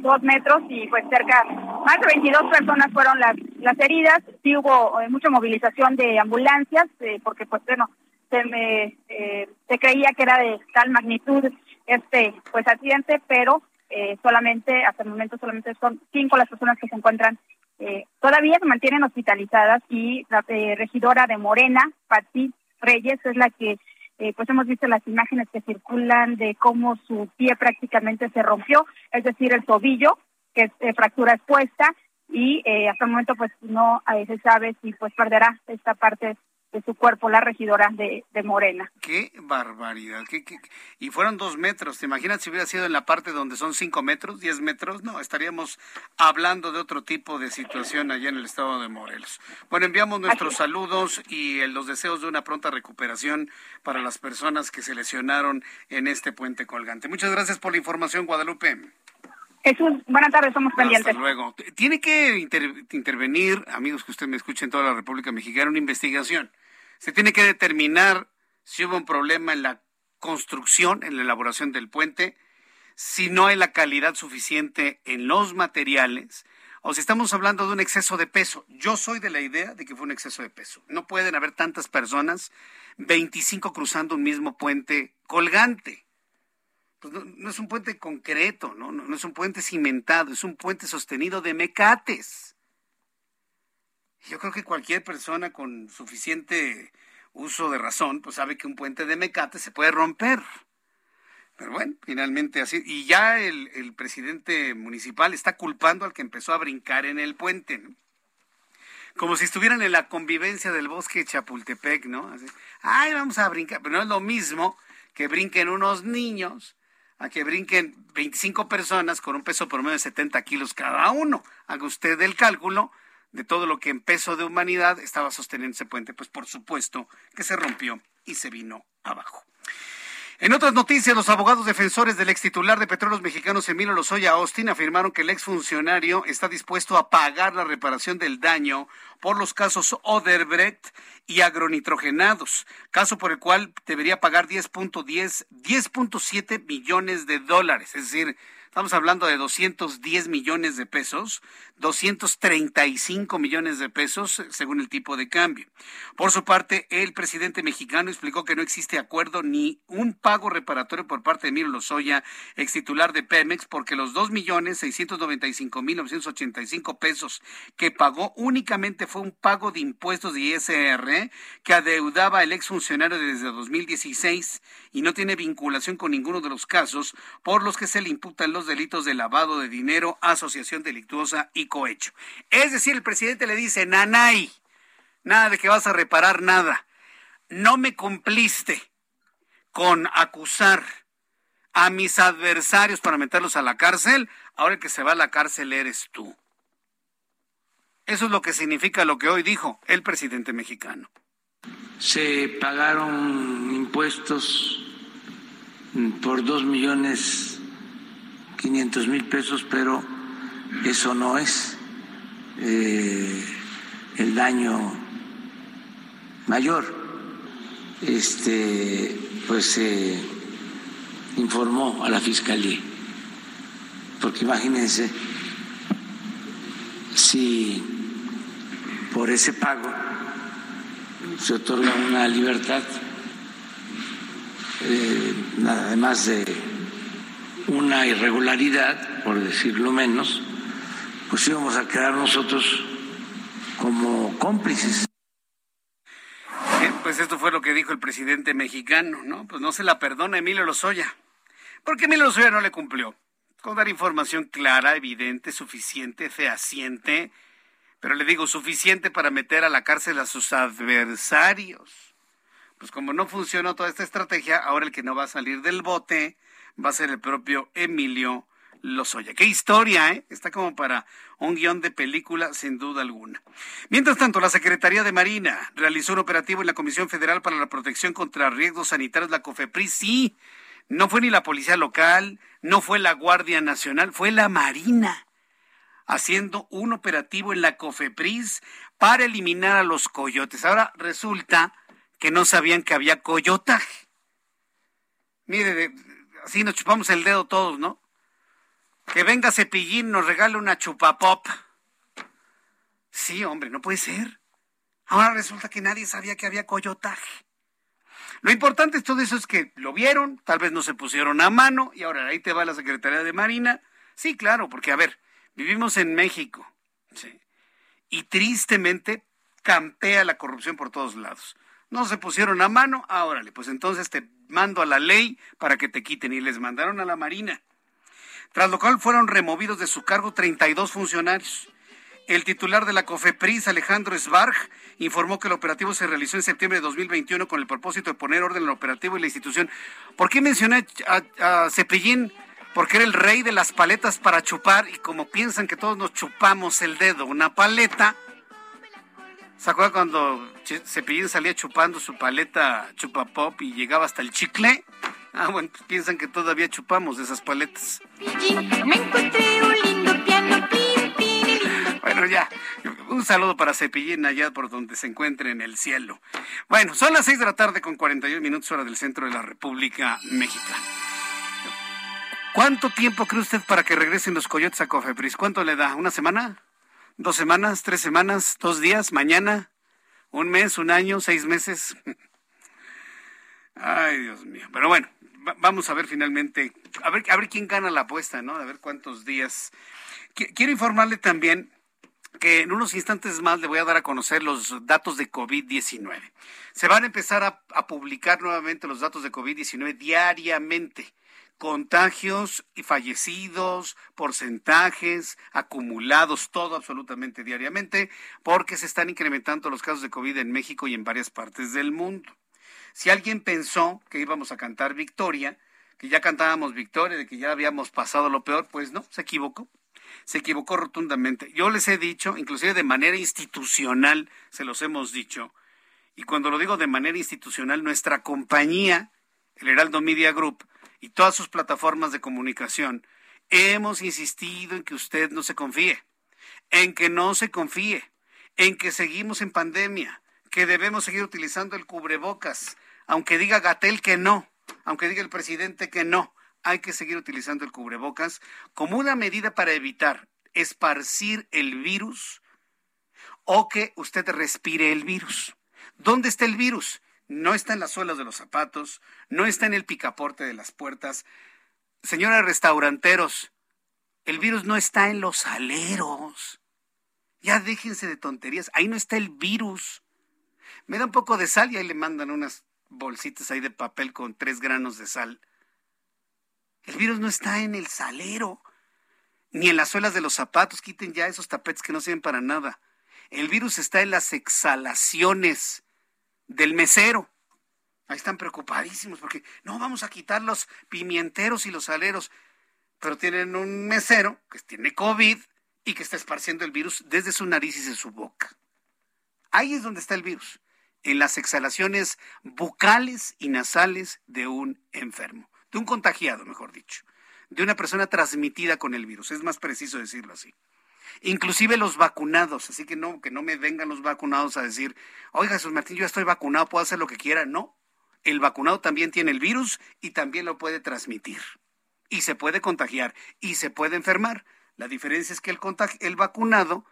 Speaker 7: Dos metros y pues cerca, más de 22 personas fueron las, las heridas, sí hubo mucha movilización de ambulancias, porque pues bueno, se me eh, creía que era de tal magnitud este pues accidente, pero eh, solamente hasta el momento solamente son cinco las personas que se encuentran eh, todavía se mantienen hospitalizadas y la regidora de Morena, Pati Reyes, es la que pues hemos visto las imágenes que circulan de cómo su pie prácticamente se rompió, es decir, el tobillo, que es fractura expuesta, y hasta el momento pues no se sabe si pues perderá esta parte de su cuerpo la regidora de, Morena.
Speaker 2: Qué barbaridad. ¿Qué, Y fueron dos metros. ¿Te imaginas si hubiera sido en la parte donde son cinco metros, diez metros? No, estaríamos hablando de otro tipo de situación allá en el estado de Morelos. Bueno, enviamos nuestros saludos y los deseos de una pronta recuperación para las personas que se lesionaron en este puente colgante. Muchas gracias por la información, Guadalupe.
Speaker 7: Jesús, buenas tardes, somos pendientes.
Speaker 2: Hasta luego. Tiene que intervenir, amigos que usted me escuche en toda la República Mexicana, una investigación se tiene que determinar si hubo un problema en la construcción, en la elaboración del puente, si no hay la calidad suficiente en los materiales, o si estamos hablando de un exceso de peso. Yo soy de la idea de que fue un exceso de peso. No pueden haber tantas personas, 25 cruzando un mismo puente colgante. Pues no, es un puente concreto, ¿no? no es un puente cimentado, es un puente sostenido de mecates. Yo creo que cualquier persona con suficiente uso de razón, pues sabe que un puente de mecate se puede romper. Pero bueno, finalmente así. Y ya el, presidente municipal está culpando al que empezó a brincar en el puente, Como si estuvieran en la convivencia del bosque de Chapultepec, ¿no? Así, Ay, vamos a brincar. Pero no es lo mismo que brinquen unos niños a que brinquen 25 personas con un peso promedio de 70 kilos cada uno. Haga usted el cálculo de todo lo que en peso de humanidad estaba sosteniendo ese puente, pues por supuesto que se rompió y se vino abajo. En otras noticias, los abogados defensores del ex titular de Petróleos Mexicanos, Emilio Lozoya Austin, afirmaron que el exfuncionario está dispuesto a pagar la reparación del daño por los casos Oderbrecht y agronitrogenados, caso por el cual debería pagar 10.10, 10.7 millones de dólares, es decir, Estamos hablando de 210 millones de pesos, 235 millones de pesos según el tipo de cambio. Por su parte, el presidente mexicano explicó que no existe acuerdo ni un pago reparatorio por parte de Emilio Lozoya, ex titular de Pemex, porque los 2 millones 695 mil 985 pesos que pagó únicamente fue un pago de impuestos de ISR que adeudaba el exfuncionario desde 2016 y no tiene vinculación con ninguno de los casos por los que se le imputan los delitos de lavado de dinero, asociación delictuosa y cohecho. Es decir, el presidente le dice, Nanay, nada de que vas a reparar nada. No me cumpliste con acusar a mis adversarios para meterlos a la cárcel, ahora el que se va a la cárcel eres tú. Eso es lo que significa lo que hoy dijo el presidente mexicano.
Speaker 8: Se pagaron impuestos por dos millones 500 mil pesos, pero eso no es eh, el daño mayor. Este, pues se informó a la fiscalía porque imagínense si por ese pago se otorga una libertad, eh, además de una irregularidad, por decirlo menos, pues íbamos a quedar nosotros como cómplices.
Speaker 2: pues esto fue lo que dijo el presidente mexicano, ¿no? Pues no se la perdona Emilio Lozoya. Porque Emilio Lozoya no le cumplió. Con dar información clara, evidente, suficiente, fehaciente, pero le digo, suficiente para meter a la cárcel a sus adversarios. Pues como no funcionó toda esta estrategia, ahora el que no va a salir del bote va a ser el propio Emilio Lozoya. Qué historia, ¿eh? Está como para un guion de película, sin duda alguna. Mientras tanto, la Secretaría de Marina realizó un operativo en la Comisión Federal para la Protección contra Riesgos Sanitarios, la COFEPRIS. Sí, no fue ni la Policía Local, no fue la Guardia Nacional, fue la Marina haciendo un operativo en la COFEPRIS para eliminar a los coyotes. Ahora resulta que no sabían que había coyotaje. Mire, así nos chupamos el dedo todos, ¿no? Que venga Cepillín, nos regale una chupapop. Sí, hombre, no puede ser. Ahora resulta que nadie sabía que había coyotaje. Lo importante de todo eso es que lo vieron, tal vez no se pusieron a mano y ahora ahí te va la Secretaría de Marina. Sí, claro, porque a ver, vivimos en México. Sí, y tristemente campea la corrupción por todos lados. No se pusieron a mano, ahora pues entonces te mando a la ley para que te quiten y les mandaron a la Marina tras lo cual fueron removidos de su cargo 32 funcionarios. El titular de la COFEPRIS, Alejandro Sbarg, informó que el operativo se realizó en septiembre de 2021 con el propósito de poner orden al operativo y la institución. ¿Por qué mencioné a, Cepillín? Porque era el rey de las paletas para chupar y como piensan que todos nos chupamos el dedo, una paleta. ¿Se acuerdan cuando Cepillín salía chupando su paleta chupapop y llegaba hasta el chicle? Ah, bueno, pues piensan que todavía chupamos de esas paletas. Bueno, ya. Un saludo para Cepillín allá por donde se encuentre en el cielo. Bueno, son las seis de la tarde con 41 minutos hora del centro de la República Mexicana. ¿Cuánto tiempo cree usted para que regresen los coyotes a Cofepris? ¿Cuánto le da? ¿Una semana? ¿Dos semanas? ¿Tres semanas? ¿Dos días? ¿Mañana? ¿Un mes? ¿Un año? ¿Seis meses? Ay, Dios mío. Pero bueno, vamos a ver finalmente, a ver, a ver quién gana la apuesta, ¿no? A ver cuántos días. Quiero informarle también que en unos instantes más le voy a dar a conocer los datos de COVID-19. Se van a empezar a, a, publicar nuevamente los datos de COVID-19 diariamente. Contagios y fallecidos, porcentajes, acumulados, todo absolutamente diariamente, porque se están incrementando los casos de COVID en México y en varias partes del mundo. Si alguien pensó que íbamos a cantar victoria, que ya cantábamos victoria, de que ya habíamos pasado lo peor, pues no, se equivocó. Se equivocó rotundamente. Yo les he dicho, inclusive de manera institucional, se los hemos dicho, y cuando lo digo de manera institucional, nuestra compañía, el Heraldo Media Group, y todas sus plataformas de comunicación, hemos insistido en que usted no se confíe, en que no se confíe, en que seguimos en pandemia, que debemos seguir utilizando el cubrebocas, aunque diga Gatel que no, aunque diga el presidente que no, hay que seguir utilizando el cubrebocas como una medida para evitar esparcir el virus o que usted respire el virus. ¿Dónde está el virus? No está en las suelas de los zapatos, no está en el picaporte de las puertas. Señores restauranteros, el virus no está en los aleros. Ya déjense de tonterías, ahí no está el virus me da un poco de sal y ahí le mandan unas bolsitas ahí de papel con tres granos de sal. El virus no está en el salero, ni en las suelas de los zapatos. Quiten ya esos tapetes que no sirven para nada. El virus está en las exhalaciones del mesero. Ahí están preocupadísimos porque no vamos a quitar los pimienteros y los saleros. Pero tienen un mesero que tiene COVID y que está esparciendo el virus desde su nariz y de su boca. Ahí es donde está el virus en las exhalaciones bucales y nasales de un enfermo, de un contagiado, mejor dicho, de una persona transmitida con el virus, es más preciso decirlo así. Inclusive los vacunados, así que no, que no me vengan los vacunados a decir, oiga Jesús Martín, yo estoy vacunado, puedo hacer lo que quiera. No, el vacunado también tiene el virus y también lo puede transmitir. y se puede contagiar y se puede enfermar. La diferencia es que el, el vacunado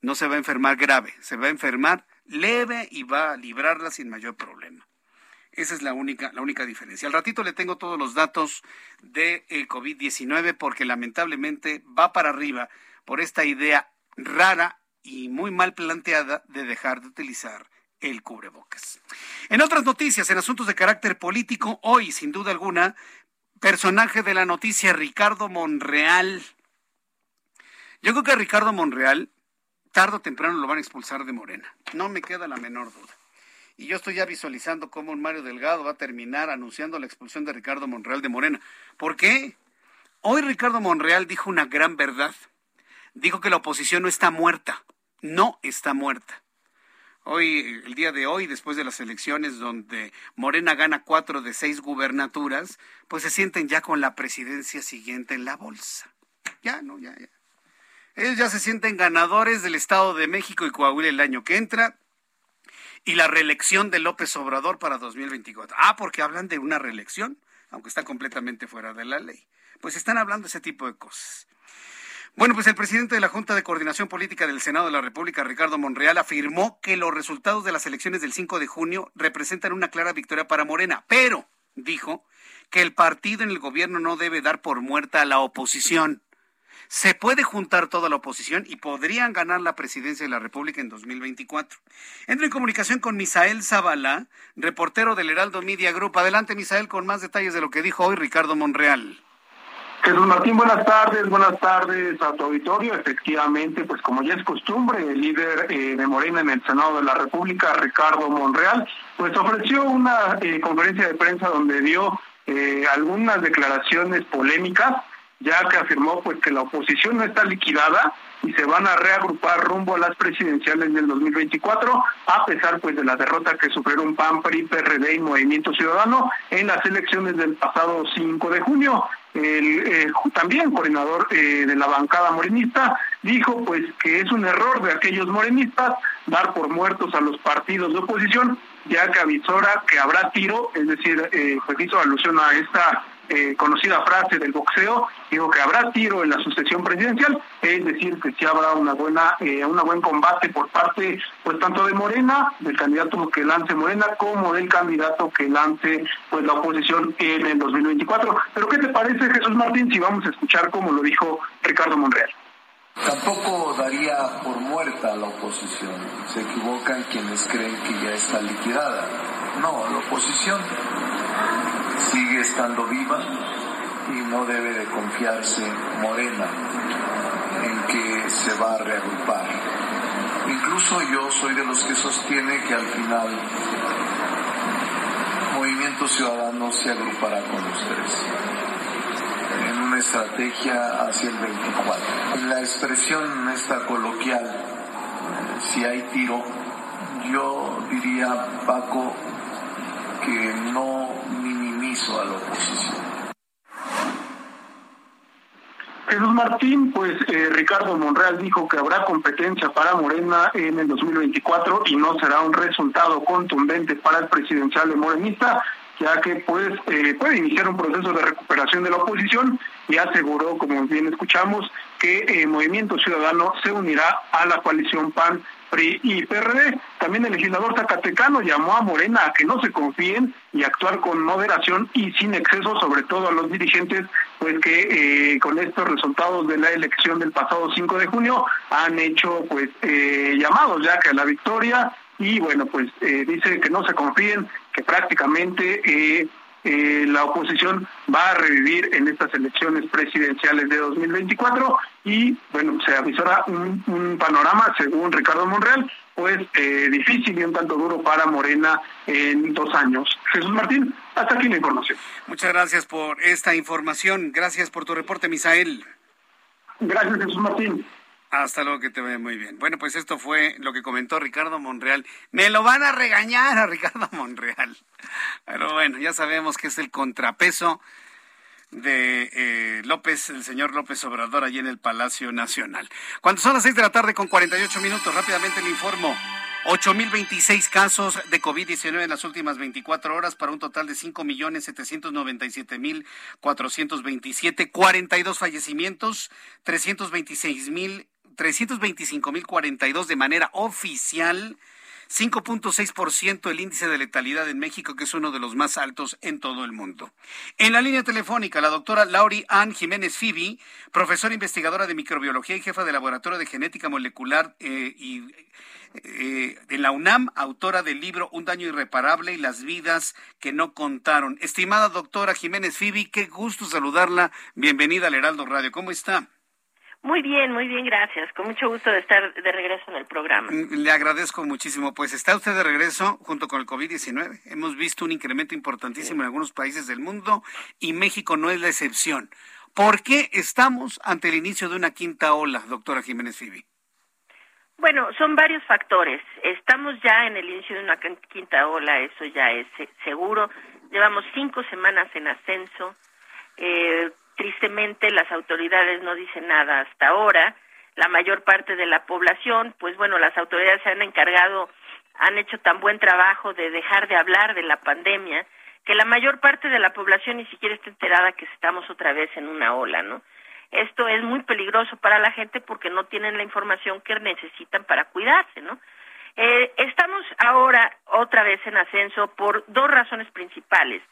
Speaker 2: no se va a enfermar grave, se va a enfermar leve y va a librarla sin mayor problema. Esa es la única, la única diferencia. Al ratito le tengo todos los datos de COVID-19 porque lamentablemente va para arriba por esta idea rara y muy mal planteada de dejar de utilizar el cubrebocas. En otras noticias, en asuntos de carácter político, hoy, sin duda alguna, personaje de la noticia, Ricardo Monreal. Yo creo que Ricardo Monreal, tarde o temprano lo van a expulsar de Morena. No me queda la menor duda. Y yo estoy ya visualizando cómo un Mario Delgado va a terminar anunciando la expulsión de Ricardo Monreal de Morena. ¿Por qué? Hoy Ricardo Monreal dijo una gran verdad. Dijo que la oposición no está muerta. No está muerta. Hoy, el día de hoy, después de las elecciones donde Morena gana cuatro de seis gubernaturas, pues se sienten ya con la presidencia siguiente en la bolsa. Ya, no, ya, ya. Ellos ya se sienten ganadores del Estado de México y Coahuila el año que entra y la reelección de López Obrador para 2024. Ah, porque hablan de una reelección, aunque está completamente fuera de la ley. Pues están hablando ese tipo de cosas. Bueno, pues el presidente de la Junta de Coordinación Política del Senado de la República, Ricardo Monreal, afirmó que los resultados de las elecciones del 5 de junio representan una clara victoria para Morena, pero dijo que el partido en el gobierno no debe dar por muerta a la oposición se puede juntar toda la oposición y podrían ganar la presidencia de la República en 2024. Entro en comunicación con Misael Zavala, reportero del Heraldo Media Group. Adelante, Misael, con más detalles de lo que dijo hoy Ricardo Monreal.
Speaker 9: Jesús Martín, buenas tardes, buenas tardes a tu auditorio. Efectivamente, pues como ya es costumbre, el líder eh, de Morena en el Senado de la República, Ricardo Monreal, pues ofreció una eh, conferencia de prensa donde dio eh, algunas declaraciones polémicas ya que afirmó pues que la oposición no está liquidada y se van a reagrupar rumbo a las presidenciales del 2024, a pesar pues de la derrota que sufrieron PAN, PRI, PRD y Movimiento Ciudadano en las elecciones del pasado 5 de junio. El eh, también coordinador eh, de la bancada morenista dijo pues que es un error de aquellos morenistas dar por muertos a los partidos de oposición, ya que avisora que habrá tiro, es decir, eh, pues hizo alusión a esta eh, conocida frase del boxeo, dijo que habrá tiro en la sucesión presidencial, es decir, que sí habrá una buena, eh, una buen combate por parte, pues tanto de Morena, del candidato que lance Morena, como del candidato que lance, pues la oposición en el 2024. Pero ¿qué te parece, Jesús Martín, si vamos a escuchar como lo dijo Ricardo Monreal?
Speaker 10: Tampoco daría por muerta a la oposición. Se equivocan quienes creen que ya está liquidada. No, la oposición sigue estando viva y no debe de confiarse Morena en que se va a reagrupar. Incluso yo soy de los que sostiene que al final Movimiento Ciudadano se agrupará con ustedes en una estrategia hacia el 24. La expresión esta coloquial, si hay tiro, yo diría, Paco, que no a la oposición.
Speaker 9: Jesús Martín, pues eh, Ricardo Monreal dijo que habrá competencia para Morena en el 2024 y no será un resultado contundente para el presidencial de Morenista, ya que pues eh, puede iniciar un proceso de recuperación de la oposición y aseguró, como bien escuchamos, que eh, Movimiento Ciudadano se unirá a la coalición PAN Y PRD. También el legislador zacatecano llamó a Morena a que no se confíen y actuar con moderación y sin exceso, sobre todo a los dirigentes, pues que eh, con estos resultados de la elección del pasado 5 de junio han hecho pues eh, llamados ya que a la victoria y bueno pues eh, dice que no se confíen, que prácticamente eh, la oposición va a revivir en estas elecciones presidenciales de 2024 y bueno, se avisora un, panorama, según Ricardo Monreal, pues eh, difícil y un tanto duro para Morena en dos años. Jesús Martín, hasta aquí la información.
Speaker 2: Muchas gracias por esta información. Gracias por tu reporte, Misael.
Speaker 9: Gracias, Jesús Martín.
Speaker 2: Hasta luego, que te vaya muy bien. Bueno, pues esto fue lo que comentó Ricardo Monreal. Me lo van a regañar a Ricardo Monreal. Pero bueno, ya sabemos que es el contrapeso de eh, López, el señor López Obrador, allí en el Palacio Nacional. Cuando son las seis de la tarde con 48 minutos, rápidamente le informo. 8.026 casos de COVID-19 en las últimas 24 horas para un total de 5.797.427, 42 fallecimientos, 326.000 325.042 de manera oficial, 5.6% el índice de letalidad en México, que es uno de los más altos en todo el mundo. En la línea telefónica, la doctora Lauri Ann Jiménez Fibi, profesora investigadora de microbiología y jefa de laboratorio de genética molecular eh, y eh, de la UNAM, autora del libro Un daño irreparable y las vidas que no contaron. Estimada doctora Jiménez Fibi, qué gusto saludarla. Bienvenida al Heraldo Radio. ¿Cómo está?
Speaker 11: Muy bien, muy bien, gracias. Con mucho gusto de estar de regreso en el programa.
Speaker 2: Mm, le agradezco muchísimo. Pues está usted de regreso junto con el COVID-19. Hemos visto un incremento importantísimo en algunos países del mundo y México no es la excepción. ¿Por qué estamos ante el inicio de una quinta ola, doctora Jiménez Fibi?
Speaker 11: Bueno, son varios factores. Estamos ya en el inicio de una quinta ola, eso ya es seguro. Llevamos cinco semanas en ascenso. Eh, Tristemente, las autoridades no dicen nada hasta ahora. La mayor parte de la población, pues bueno, las autoridades se han encargado, han hecho tan buen trabajo de dejar de hablar de la pandemia, que la mayor parte de la población ni siquiera está enterada que estamos otra vez en una ola, ¿no? Esto es muy peligroso para la gente porque no tienen la información que necesitan para cuidarse, ¿no? Eh, estamos ahora otra vez en ascenso por dos razones principales.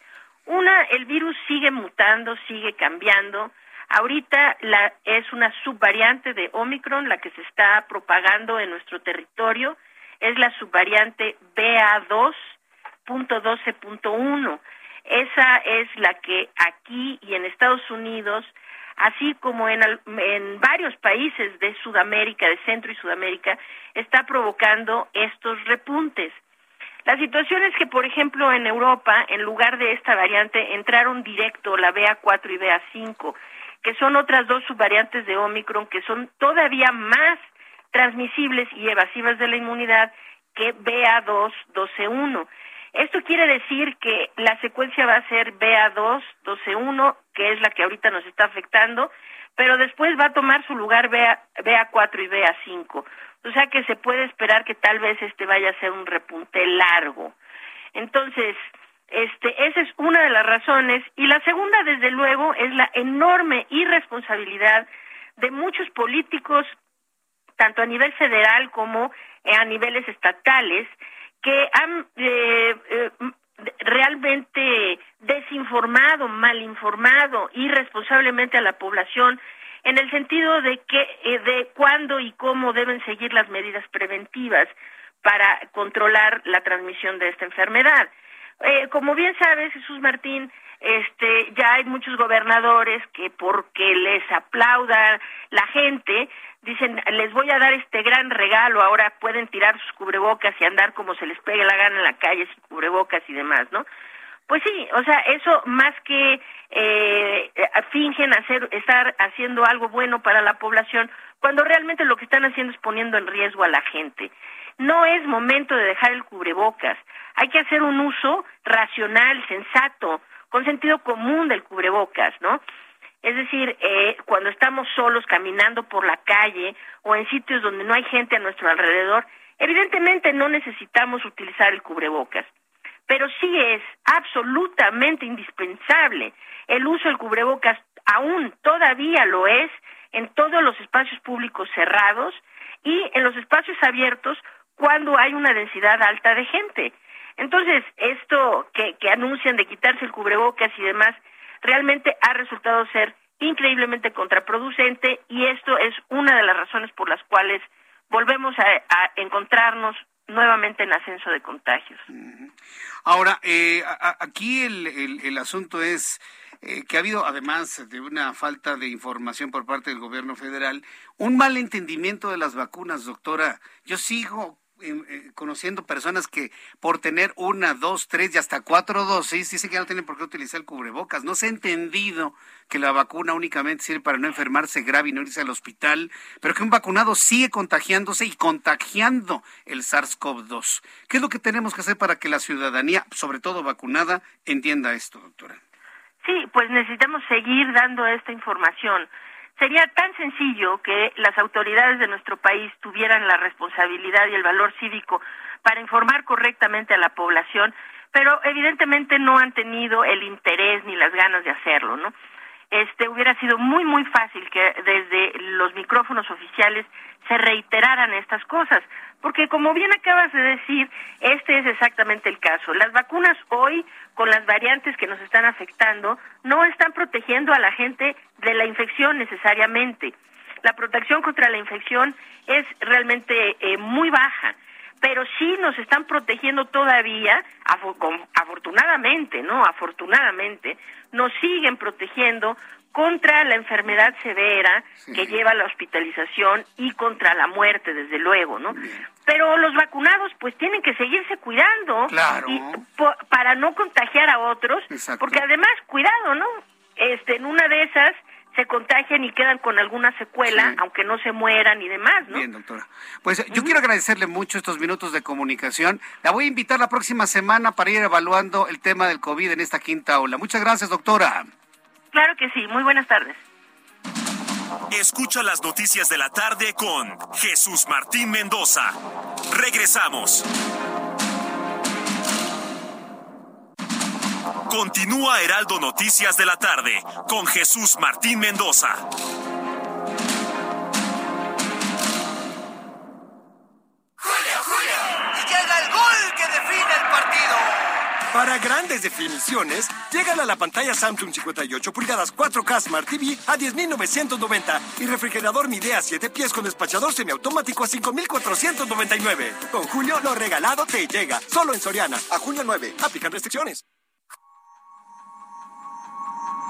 Speaker 11: Una, el virus sigue mutando, sigue cambiando. Ahorita la, es una subvariante de Omicron la que se está propagando en nuestro territorio. Es la subvariante BA2.12.1. Esa es la que aquí y en Estados Unidos, así como en, en varios países de Sudamérica, de Centro y Sudamérica, está provocando estos repuntes. La situación es que, por ejemplo, en Europa, en lugar de esta variante, entraron directo la BA4 y BA5, que son otras dos subvariantes de Omicron que son todavía más transmisibles y evasivas de la inmunidad que BA2, 12.1. Esto quiere decir que la secuencia va a ser BA2, 12.1, que es la que ahorita nos está afectando, pero después va a tomar su lugar BA, BA4 y BA5. O sea que se puede esperar que tal vez este vaya a ser un repunte largo. Entonces, este, esa es una de las razones. Y la segunda, desde luego, es la enorme irresponsabilidad de muchos políticos, tanto a nivel federal como a niveles estatales, que han eh, eh, realmente desinformado, malinformado irresponsablemente a la población en el sentido de que eh, de cuándo y cómo deben seguir las medidas preventivas para controlar la transmisión de esta enfermedad. Eh, como bien sabes, Jesús Martín, este, ya hay muchos gobernadores que porque les aplauda la gente, dicen, les voy a dar este gran regalo, ahora pueden tirar sus cubrebocas y andar como se les pegue la gana en la calle sin cubrebocas y demás, ¿no? Pues sí, o sea, eso más que eh, fingen hacer, estar haciendo algo bueno para la población, cuando realmente lo que están haciendo es poniendo en riesgo a la gente. No es momento de dejar el cubrebocas. Hay que hacer un uso racional, sensato, con sentido común del cubrebocas, ¿no? Es decir, eh, cuando estamos solos caminando por la calle o en sitios donde no hay gente a nuestro alrededor, evidentemente no necesitamos utilizar el cubrebocas pero sí es absolutamente indispensable el uso del cubrebocas, aún todavía lo es en todos los espacios públicos cerrados y en los espacios abiertos cuando hay una densidad alta de gente. Entonces, esto que, que anuncian de quitarse el cubrebocas y demás, realmente ha resultado ser increíblemente contraproducente y esto es una de las razones por las cuales volvemos a, a encontrarnos nuevamente en ascenso de contagios.
Speaker 2: Ahora, eh, aquí el, el, asunto es eh, que ha habido, además de una falta de información por parte del gobierno federal, un mal entendimiento de las vacunas, doctora. Yo sigo eh, conociendo personas que por tener una, dos, tres y hasta cuatro dosis dicen que no tienen por qué utilizar el cubrebocas. No se ha entendido que la vacuna únicamente sirve para no enfermarse grave y no irse al hospital, pero que un vacunado sigue contagiándose y contagiando el SARS-CoV-2. ¿Qué es lo que tenemos que hacer para que la ciudadanía, sobre todo vacunada, entienda esto, doctora?
Speaker 11: Sí, pues necesitamos seguir dando esta información. Sería tan sencillo que las autoridades de nuestro país tuvieran la responsabilidad y el valor cívico para informar correctamente a la población, pero evidentemente no han tenido el interés ni las ganas de hacerlo, ¿no? Este hubiera sido muy muy fácil que desde los micrófonos oficiales se reiteraran estas cosas, porque como bien acabas de decir, este es exactamente el caso. Las vacunas hoy, con las variantes que nos están afectando, no están protegiendo a la gente de la infección necesariamente. La protección contra la infección es realmente eh, muy baja pero sí nos están protegiendo todavía, afortunadamente, ¿no? Afortunadamente, nos siguen protegiendo contra la enfermedad severa que lleva a la hospitalización y contra la muerte, desde luego, ¿no? Pero los vacunados pues tienen que seguirse cuidando para no contagiar a otros, porque además, cuidado, ¿no? Este, en una de esas se contagian y quedan con alguna secuela, aunque no se mueran y demás, ¿no?
Speaker 2: Bien, doctora. Pues yo quiero agradecerle mucho estos minutos de comunicación. La voy a invitar la próxima semana para ir evaluando el tema del COVID en esta quinta ola. Muchas gracias, doctora.
Speaker 11: Claro que sí. Muy buenas tardes.
Speaker 1: Escucha las noticias de la tarde con Jesús Martín Mendoza. Regresamos. Continúa Heraldo Noticias de la tarde con Jesús Martín Mendoza.
Speaker 5: Para grandes definiciones, llegan a la pantalla Samsung 58 pulgadas 4K Smart TV a 10.990 y refrigerador Midea 7 pies con despachador semiautomático a 5.499. Con Julio, lo regalado te llega. Solo en Soriana. A junio 9. Aplican restricciones.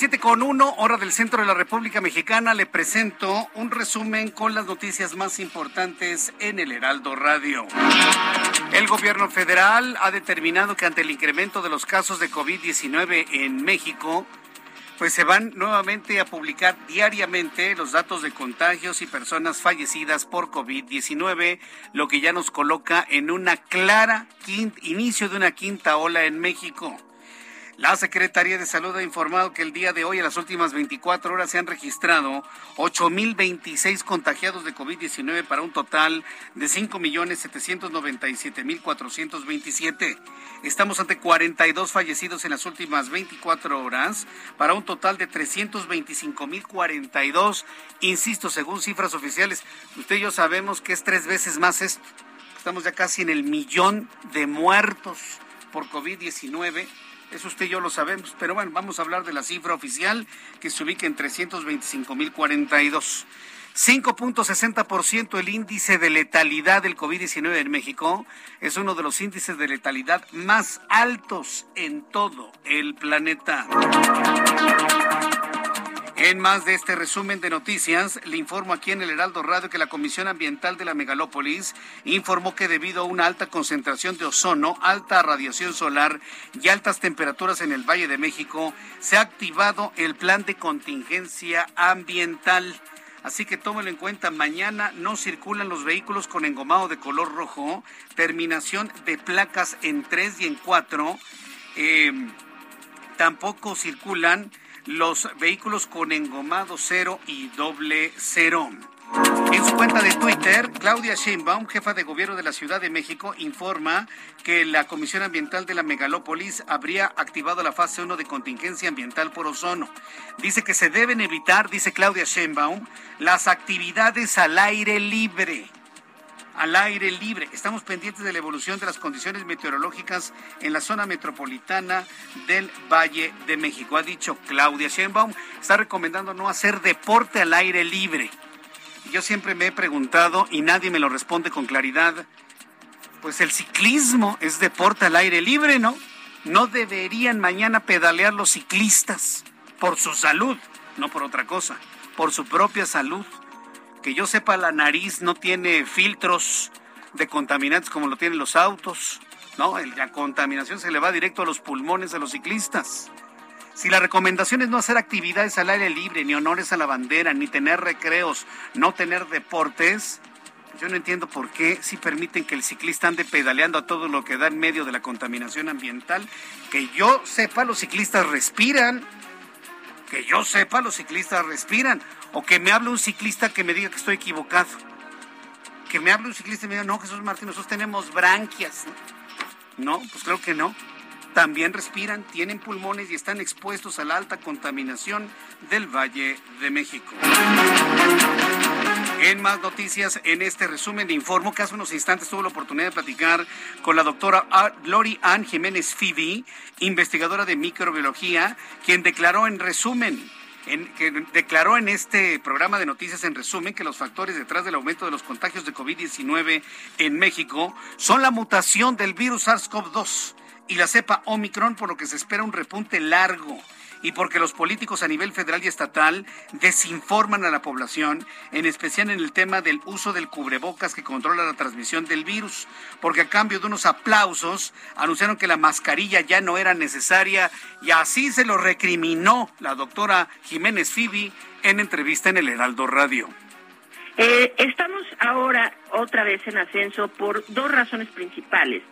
Speaker 2: siete con uno, hora del centro de la República Mexicana. Le presento un resumen con las noticias más importantes en el Heraldo Radio. El gobierno federal ha determinado que ante el incremento de los casos de COVID-19 en México, pues se van nuevamente a publicar diariamente los datos de contagios y personas fallecidas por COVID-19, lo que ya nos coloca en una clara inicio de una quinta ola en México. La Secretaría de Salud ha informado que el día de hoy, en las últimas 24 horas, se han registrado 8.026 contagiados de COVID-19 para un total de 5.797.427. Estamos ante 42 fallecidos en las últimas 24 horas para un total de 325.042. Insisto, según cifras oficiales, usted y yo sabemos que es tres veces más esto. Estamos ya casi en el millón de muertos por COVID-19 eso usted y yo lo sabemos, pero bueno, vamos a hablar de la cifra oficial que se ubica en 325.042. 5.60% el índice de letalidad del COVID-19 en México es uno de los índices de letalidad más altos en todo el planeta. En más de este resumen de noticias, le informo aquí en el Heraldo Radio que la Comisión Ambiental de la Megalópolis informó que debido a una alta concentración de ozono, alta radiación solar y altas temperaturas en el Valle de México, se ha activado el plan de contingencia ambiental. Así que tómelo en cuenta, mañana no circulan los vehículos con engomado de color rojo, terminación de placas en 3 y en 4. Eh, tampoco circulan los vehículos con engomado cero y doble cero. En su cuenta de Twitter, Claudia Sheinbaum, jefa de gobierno de la Ciudad de México, informa que la Comisión Ambiental de la Megalópolis habría activado la fase 1 de contingencia ambiental por ozono. Dice que se deben evitar, dice Claudia Sheinbaum, las actividades al aire libre al aire libre. Estamos pendientes de la evolución de las condiciones meteorológicas en la zona metropolitana del Valle de México. Ha dicho Claudia Sheinbaum, está recomendando no hacer deporte al aire libre. Yo siempre me he preguntado y nadie me lo responde con claridad. Pues el ciclismo es deporte al aire libre, ¿no? No deberían mañana pedalear los ciclistas por su salud, no por otra cosa por su propia salud. Que yo sepa, la nariz no tiene filtros de contaminantes como lo tienen los autos. No, la contaminación se le va directo a los pulmones de los ciclistas. Si la recomendación es no hacer actividades al aire libre, ni honores a la bandera, ni tener recreos, no tener deportes, yo no entiendo por qué si permiten que el ciclista ande pedaleando a todo lo que da en medio de la contaminación ambiental. Que yo sepa, los ciclistas respiran. Que yo sepa, los ciclistas respiran. O que me hable un ciclista que me diga que estoy equivocado. Que me hable un ciclista y me diga, no, Jesús Martín, nosotros tenemos branquias. No, pues creo que no también respiran, tienen pulmones y están expuestos a la alta contaminación del Valle de México. En más noticias, en este resumen de informo que hace unos instantes tuve la oportunidad de platicar con la doctora Lori Ann Jiménez Fibi, investigadora de microbiología, quien declaró en resumen en, que declaró en este programa de noticias en resumen que los factores detrás del aumento de los contagios de COVID-19 en México son la mutación del virus SARS-CoV-2 y la cepa Omicron, por lo que se espera un repunte largo y porque los políticos a nivel federal y estatal desinforman a la población, en especial en el tema del uso del cubrebocas que controla la transmisión del virus, porque a cambio de unos aplausos anunciaron que la mascarilla ya no era necesaria y así se lo recriminó la doctora Jiménez Fibi en entrevista en el Heraldo Radio.
Speaker 11: Eh, estamos ahora otra vez en ascenso por dos razones principales.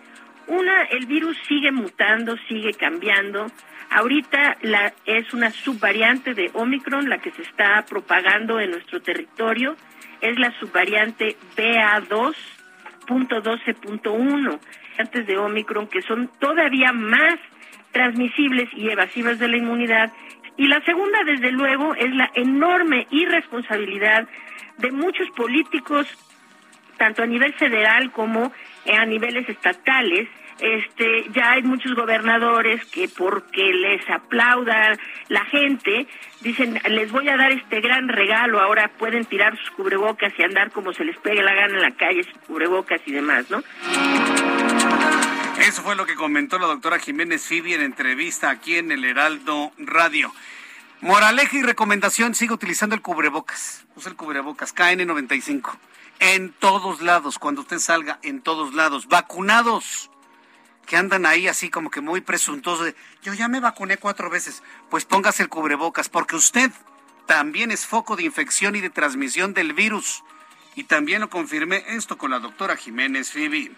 Speaker 11: Una, el virus sigue mutando, sigue cambiando. Ahorita la, es una subvariante de Omicron la que se está propagando en nuestro territorio. Es la subvariante BA2.12.1, antes de Omicron, que son todavía más transmisibles y evasivas de la inmunidad. Y la segunda, desde luego, es la enorme irresponsabilidad de muchos políticos, tanto a nivel federal como a niveles estatales, este, ya hay muchos gobernadores que porque les aplauda la gente, dicen, les voy a dar este gran regalo, ahora pueden tirar sus cubrebocas y andar como se les pegue la gana en la calle, sus cubrebocas y demás, ¿no?
Speaker 2: Eso fue lo que comentó la doctora Jiménez Fibi en entrevista aquí en el Heraldo Radio. Moraleja y recomendación, sigue utilizando el cubrebocas. Usa el cubrebocas, KN95. En todos lados, cuando usted salga, en todos lados. Vacunados que andan ahí así como que muy presuntuosos yo ya me vacuné cuatro veces, pues póngase el cubrebocas, porque usted también es foco de infección y de transmisión del virus. Y también lo confirmé esto con la doctora Jiménez Fibi.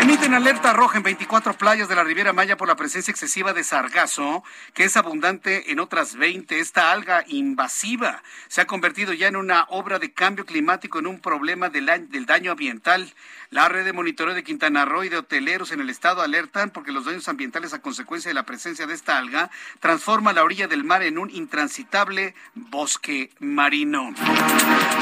Speaker 2: Emiten alerta roja en 24 playas de la Riviera Maya por la presencia excesiva de sargazo, que es abundante en otras 20. Esta alga invasiva se ha convertido ya en una obra de cambio climático, en un problema del, del daño ambiental. La red de monitoreo de Quintana Roo y de hoteleros en el estado alertan porque los daños ambientales a consecuencia de la presencia de esta alga transforma la orilla del mar en un intransitable bosque marino.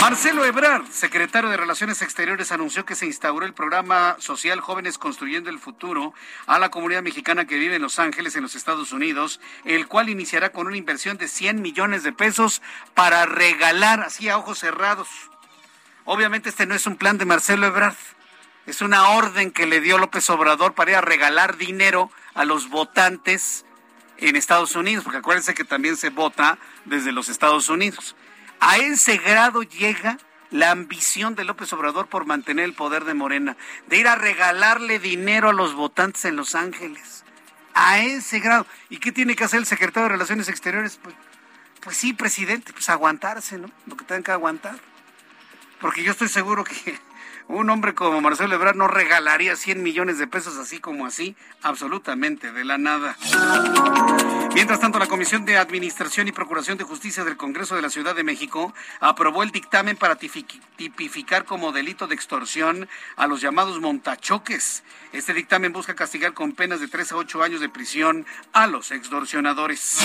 Speaker 2: Marcelo Ebrard, secretario de Relaciones Exteriores, anunció que se instauró el programa social Jóvenes Construyendo el Futuro a la comunidad mexicana que vive en Los Ángeles, en los Estados Unidos, el cual iniciará con una inversión de 100 millones de pesos para regalar así a ojos cerrados. Obviamente este no es un plan de Marcelo Ebrard es una orden que le dio López Obrador para ir a regalar dinero a los votantes en Estados Unidos, porque acuérdense que también se vota desde los Estados Unidos. A ese grado llega la ambición de López Obrador por mantener el poder de Morena, de ir a regalarle dinero a los votantes en Los Ángeles. A ese grado. ¿Y qué tiene que hacer el secretario de Relaciones Exteriores? Pues, pues sí, presidente, pues aguantarse, ¿no? Lo que tengan que aguantar. Porque yo estoy seguro que un hombre como Marcelo Ebrard no regalaría 100 millones de pesos así como así, absolutamente de la nada. Mientras tanto, la Comisión de Administración y Procuración de Justicia del Congreso de la Ciudad de México aprobó el dictamen para tipificar como delito de extorsión a los llamados montachoques. Este dictamen busca castigar con penas de 3 a 8 años de prisión a los extorsionadores.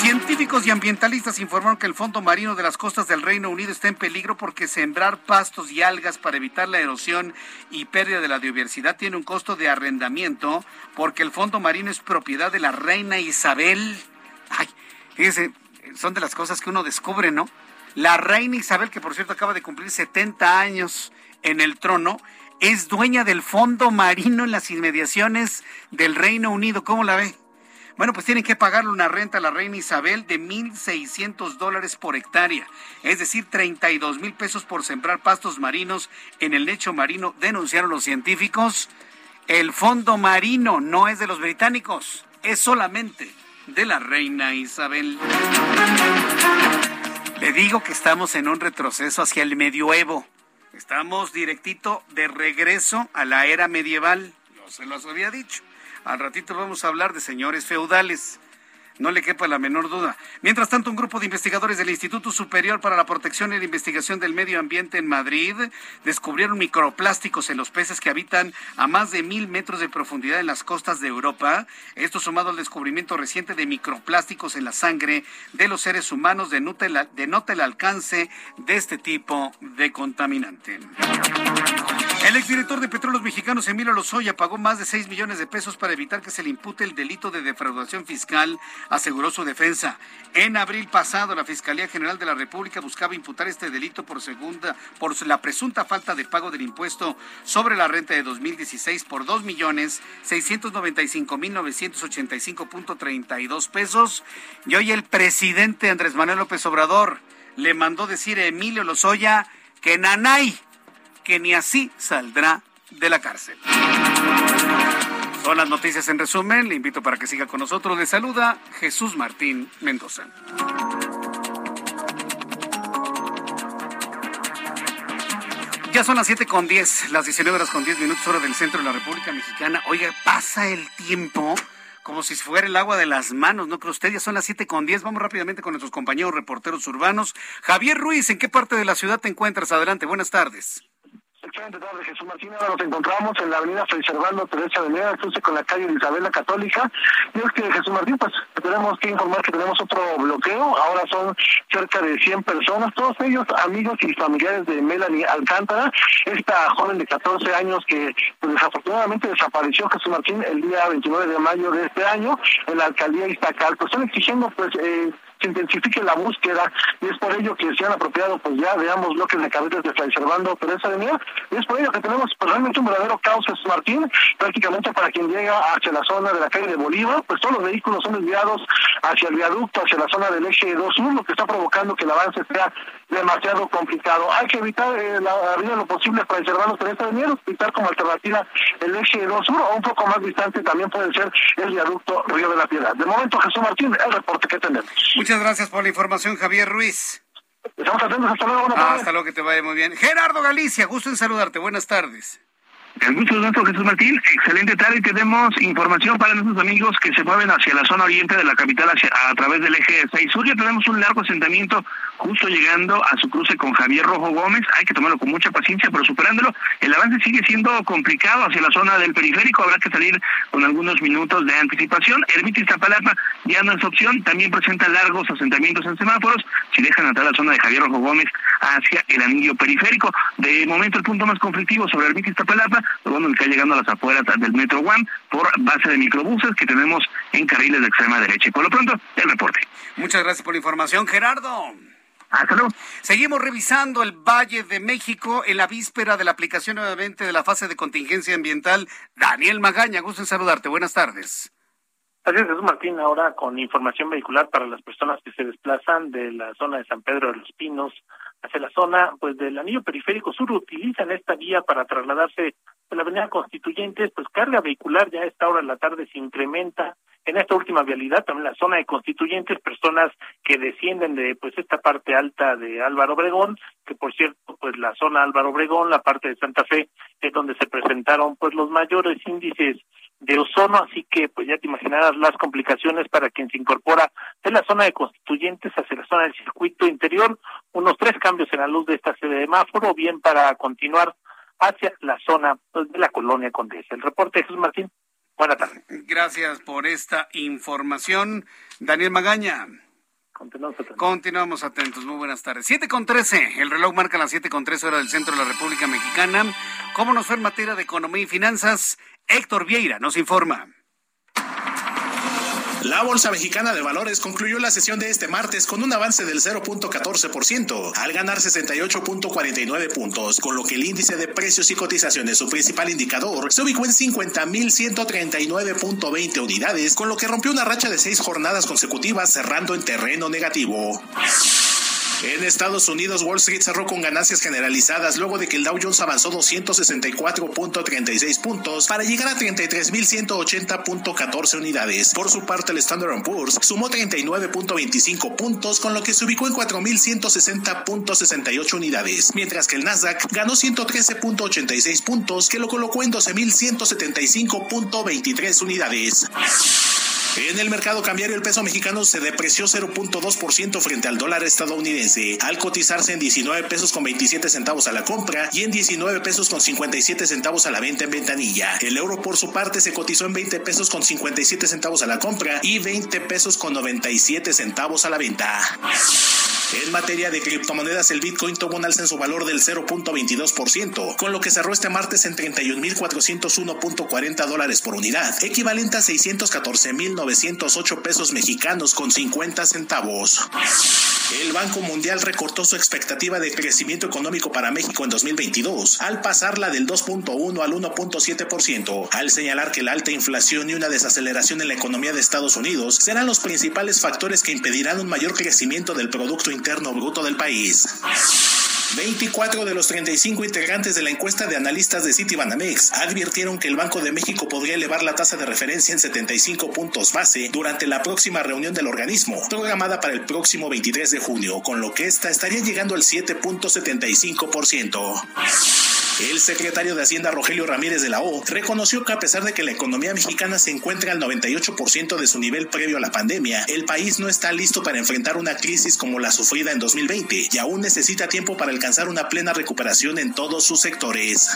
Speaker 2: Científicos y ambientalistas informaron que el fondo marino de las costas del Reino Unido está en peligro porque sembrar pastos y algas para evitar la erosión y pérdida de la diversidad tiene un costo de arrendamiento porque el fondo marino es propiedad de la reina Isabel. Ay, fíjese, son de las cosas que uno descubre, ¿no? La reina Isabel, que por cierto acaba de cumplir 70 años en el trono, es dueña del fondo marino en las inmediaciones del Reino Unido. ¿Cómo la ve? Bueno, pues tienen que pagarle una renta a la reina Isabel de 1.600 dólares por hectárea, es decir, 32 mil pesos por sembrar pastos marinos en el lecho marino, denunciaron los científicos. El fondo marino no es de los británicos, es solamente de la reina Isabel. Le digo que estamos en un retroceso hacia el medioevo. Estamos directito de regreso a la era medieval. Yo se los había dicho. Al ratito vamos a hablar de señores feudales. No le quepa la menor duda. Mientras tanto, un grupo de investigadores del Instituto Superior para la Protección y la Investigación del Medio Ambiente en Madrid descubrieron microplásticos en los peces que habitan a más de mil metros de profundidad en las costas de Europa. Esto sumado al descubrimiento reciente de microplásticos en la sangre de los seres humanos denota el, alcance de este tipo de contaminante. El exdirector de Petróleos Mexicanos, Emilio Lozoya, pagó más de 6 millones de pesos para evitar que se le impute el delito de defraudación fiscal, aseguró su defensa. En abril pasado, la Fiscalía General de la República buscaba imputar este delito por segunda, por la presunta falta de pago del impuesto sobre la renta de 2016 por 2 millones 695 mil 985.32 pesos. Y hoy el presidente Andrés Manuel López Obrador le mandó decir a Emilio Lozoya que Nanay que ni así saldrá de la cárcel. Son las noticias en resumen. Le invito para que siga con nosotros. Le saluda Jesús Martín Mendoza. Ya son las 7 con 10, las 19 horas con 10 minutos hora del centro de la República Mexicana. Oiga, pasa el tiempo como si fuera el agua de las manos, ¿no cree usted? Ya son las 7 con 10. Vamos rápidamente con nuestros compañeros reporteros urbanos. Javier Ruiz, ¿en qué parte de la ciudad te encuentras? Adelante, buenas tardes.
Speaker 3: Excelente tarde, Jesús Martín. Ahora nos encontramos en la avenida Fray Servando Teresa de cruce con la calle de Isabel la Católica. Y es que, Jesús Martín, pues tenemos que informar que tenemos otro bloqueo. Ahora son cerca de 100 personas, todos ellos amigos y familiares de Melanie Alcántara, esta joven de 14 años que pues, desafortunadamente desapareció, Jesús Martín, el día 29 de mayo de este año en la alcaldía Iztacal. Pues están exigiendo, pues, eh, se intensifique la búsqueda y es por ello que se han apropiado pues ya de ambos bloques de carretas de Fray Servando Teresa de Mier y es por ello que tenemos pues, realmente un verdadero caos en Martín, prácticamente para quien llega hacia la zona de la calle de Bolívar, pues todos los vehículos son desviados hacia el viaducto, hacia la zona del eje 2 sur, lo que está provocando que el avance sea demasiado complicado. Hay que evitar eh, la avenida lo posible para Servando Teresa de Mier, evitar como alternativa el eje 2 sur o un poco más distante también puede ser el viaducto Río de la Piedad. De momento, Jesús Martín, el reporte que tenemos.
Speaker 2: Gracias por la información, Javier Ruiz.
Speaker 3: Estamos atentos, hasta luego. Ah,
Speaker 2: hasta luego, que te vaya muy bien. Gerardo Galicia, gusto en saludarte. Buenas tardes.
Speaker 12: El gusto nuestro, Jesús Martín. Excelente tarde tenemos información para nuestros amigos que se mueven hacia la zona oriente de la capital a través del eje 6 sur. Ya tenemos un largo asentamiento justo llegando a su cruce con Javier Rojo Gómez. Hay que tomarlo con mucha paciencia, pero superándolo. El avance sigue siendo complicado hacia la zona del periférico. Habrá que salir con algunos minutos de anticipación. Ermita Iztapalapa ya no es opción. También presenta largos asentamientos en semáforos. Si dejan entrar la zona de Javier Rojo Gómez hacia el anillo periférico. De momento, el punto más conflictivo sobre Ermita Iztapalapa bueno, el que llegando a las afueras del Metro One por base de microbuses que tenemos en carriles de extrema derecha. Y por lo pronto, el reporte.
Speaker 2: Muchas gracias por la información, Gerardo.
Speaker 12: Hasta luego.
Speaker 2: Seguimos revisando el Valle de México en la víspera de la aplicación nuevamente de la fase de contingencia ambiental. Daniel Magaña, gusto en saludarte. Buenas tardes.
Speaker 4: Así es, Jesús Martín, ahora con información vehicular para las personas que se desplazan de la zona de San Pedro de los Pinos hacia la zona pues del anillo periférico sur utilizan esta vía para trasladarse de la avenida Constituyentes, pues carga vehicular ya a esta hora de la tarde se incrementa en esta última vialidad, también la zona de Constituyentes, personas que descienden de pues esta parte alta de Álvaro Obregón, que por cierto, pues la zona Álvaro Obregón, la parte de Santa Fe, es donde se presentaron pues los mayores índices de ozono, así que pues ya te imaginarás las complicaciones para quien se incorpora de la zona de constituyentes hacia la zona del circuito interior, unos tres cambios en la luz de esta sede de semáforo, bien para continuar hacia la zona pues, de la colonia Condesa. El reporte de Jesús Martín. Buenas tardes.
Speaker 2: Gracias por esta información. Daniel Magaña.
Speaker 4: Continuamos atentos.
Speaker 2: Continuamos atentos. Muy buenas tardes. Siete con trece. El reloj marca las siete con trece hora del centro de la República Mexicana. ¿Cómo nos fue en materia de economía y finanzas? Héctor Vieira nos informa.
Speaker 13: La Bolsa Mexicana de Valores concluyó la sesión de este martes con un avance del 0.14% al ganar 68.49 puntos, con lo que el índice de precios y cotizaciones, su principal indicador, se ubicó en 50.139.20 unidades, con lo que rompió una racha de seis jornadas consecutivas cerrando en terreno negativo. En Estados Unidos, Wall Street cerró con ganancias generalizadas luego de que el Dow Jones avanzó 264.36 puntos para llegar a 33.180.14 unidades. Por su parte, el Standard Poor's sumó 39.25 puntos, con lo que se ubicó en 4.160.68 unidades, mientras que el Nasdaq ganó 113.86 puntos, que lo colocó en 12.175.23 unidades. En el mercado cambiario el peso mexicano se depreció 0.2% frente al dólar estadounidense, al cotizarse en 19 pesos con 27 centavos a la compra y en 19 pesos con 57 centavos a la venta en ventanilla. El euro por su parte se cotizó en 20 pesos con 57 centavos a la compra y 20 pesos con 97 centavos a la venta. En materia de criptomonedas, el Bitcoin tuvo un alza en su valor del 0.22%, con lo que cerró este martes en 31.401.40 dólares por unidad, equivalente a 614.908 pesos mexicanos con 50 centavos. El Banco Mundial recortó su expectativa de crecimiento económico para México en 2022, al pasarla del 2.1 al 1.7%, al señalar que la alta inflación y una desaceleración en la economía de Estados Unidos serán los principales factores que impedirán un mayor crecimiento del Producto Interno Bruto del país. 24 de los 35 integrantes de la encuesta de analistas de Citibanamex advirtieron que el Banco de México podría elevar la tasa de referencia en 75 puntos base durante la próxima reunión del organismo, programada para el próximo 23 de junio, con lo que esta estaría llegando al 7.75%. El secretario de Hacienda Rogelio Ramírez de la O reconoció que a pesar de que la economía mexicana se encuentra al 98% de su nivel previo a la pandemia, el país no está listo para enfrentar una crisis como la sufrida en 2020 y aún necesita tiempo para alcanzar una plena recuperación en todos sus sectores.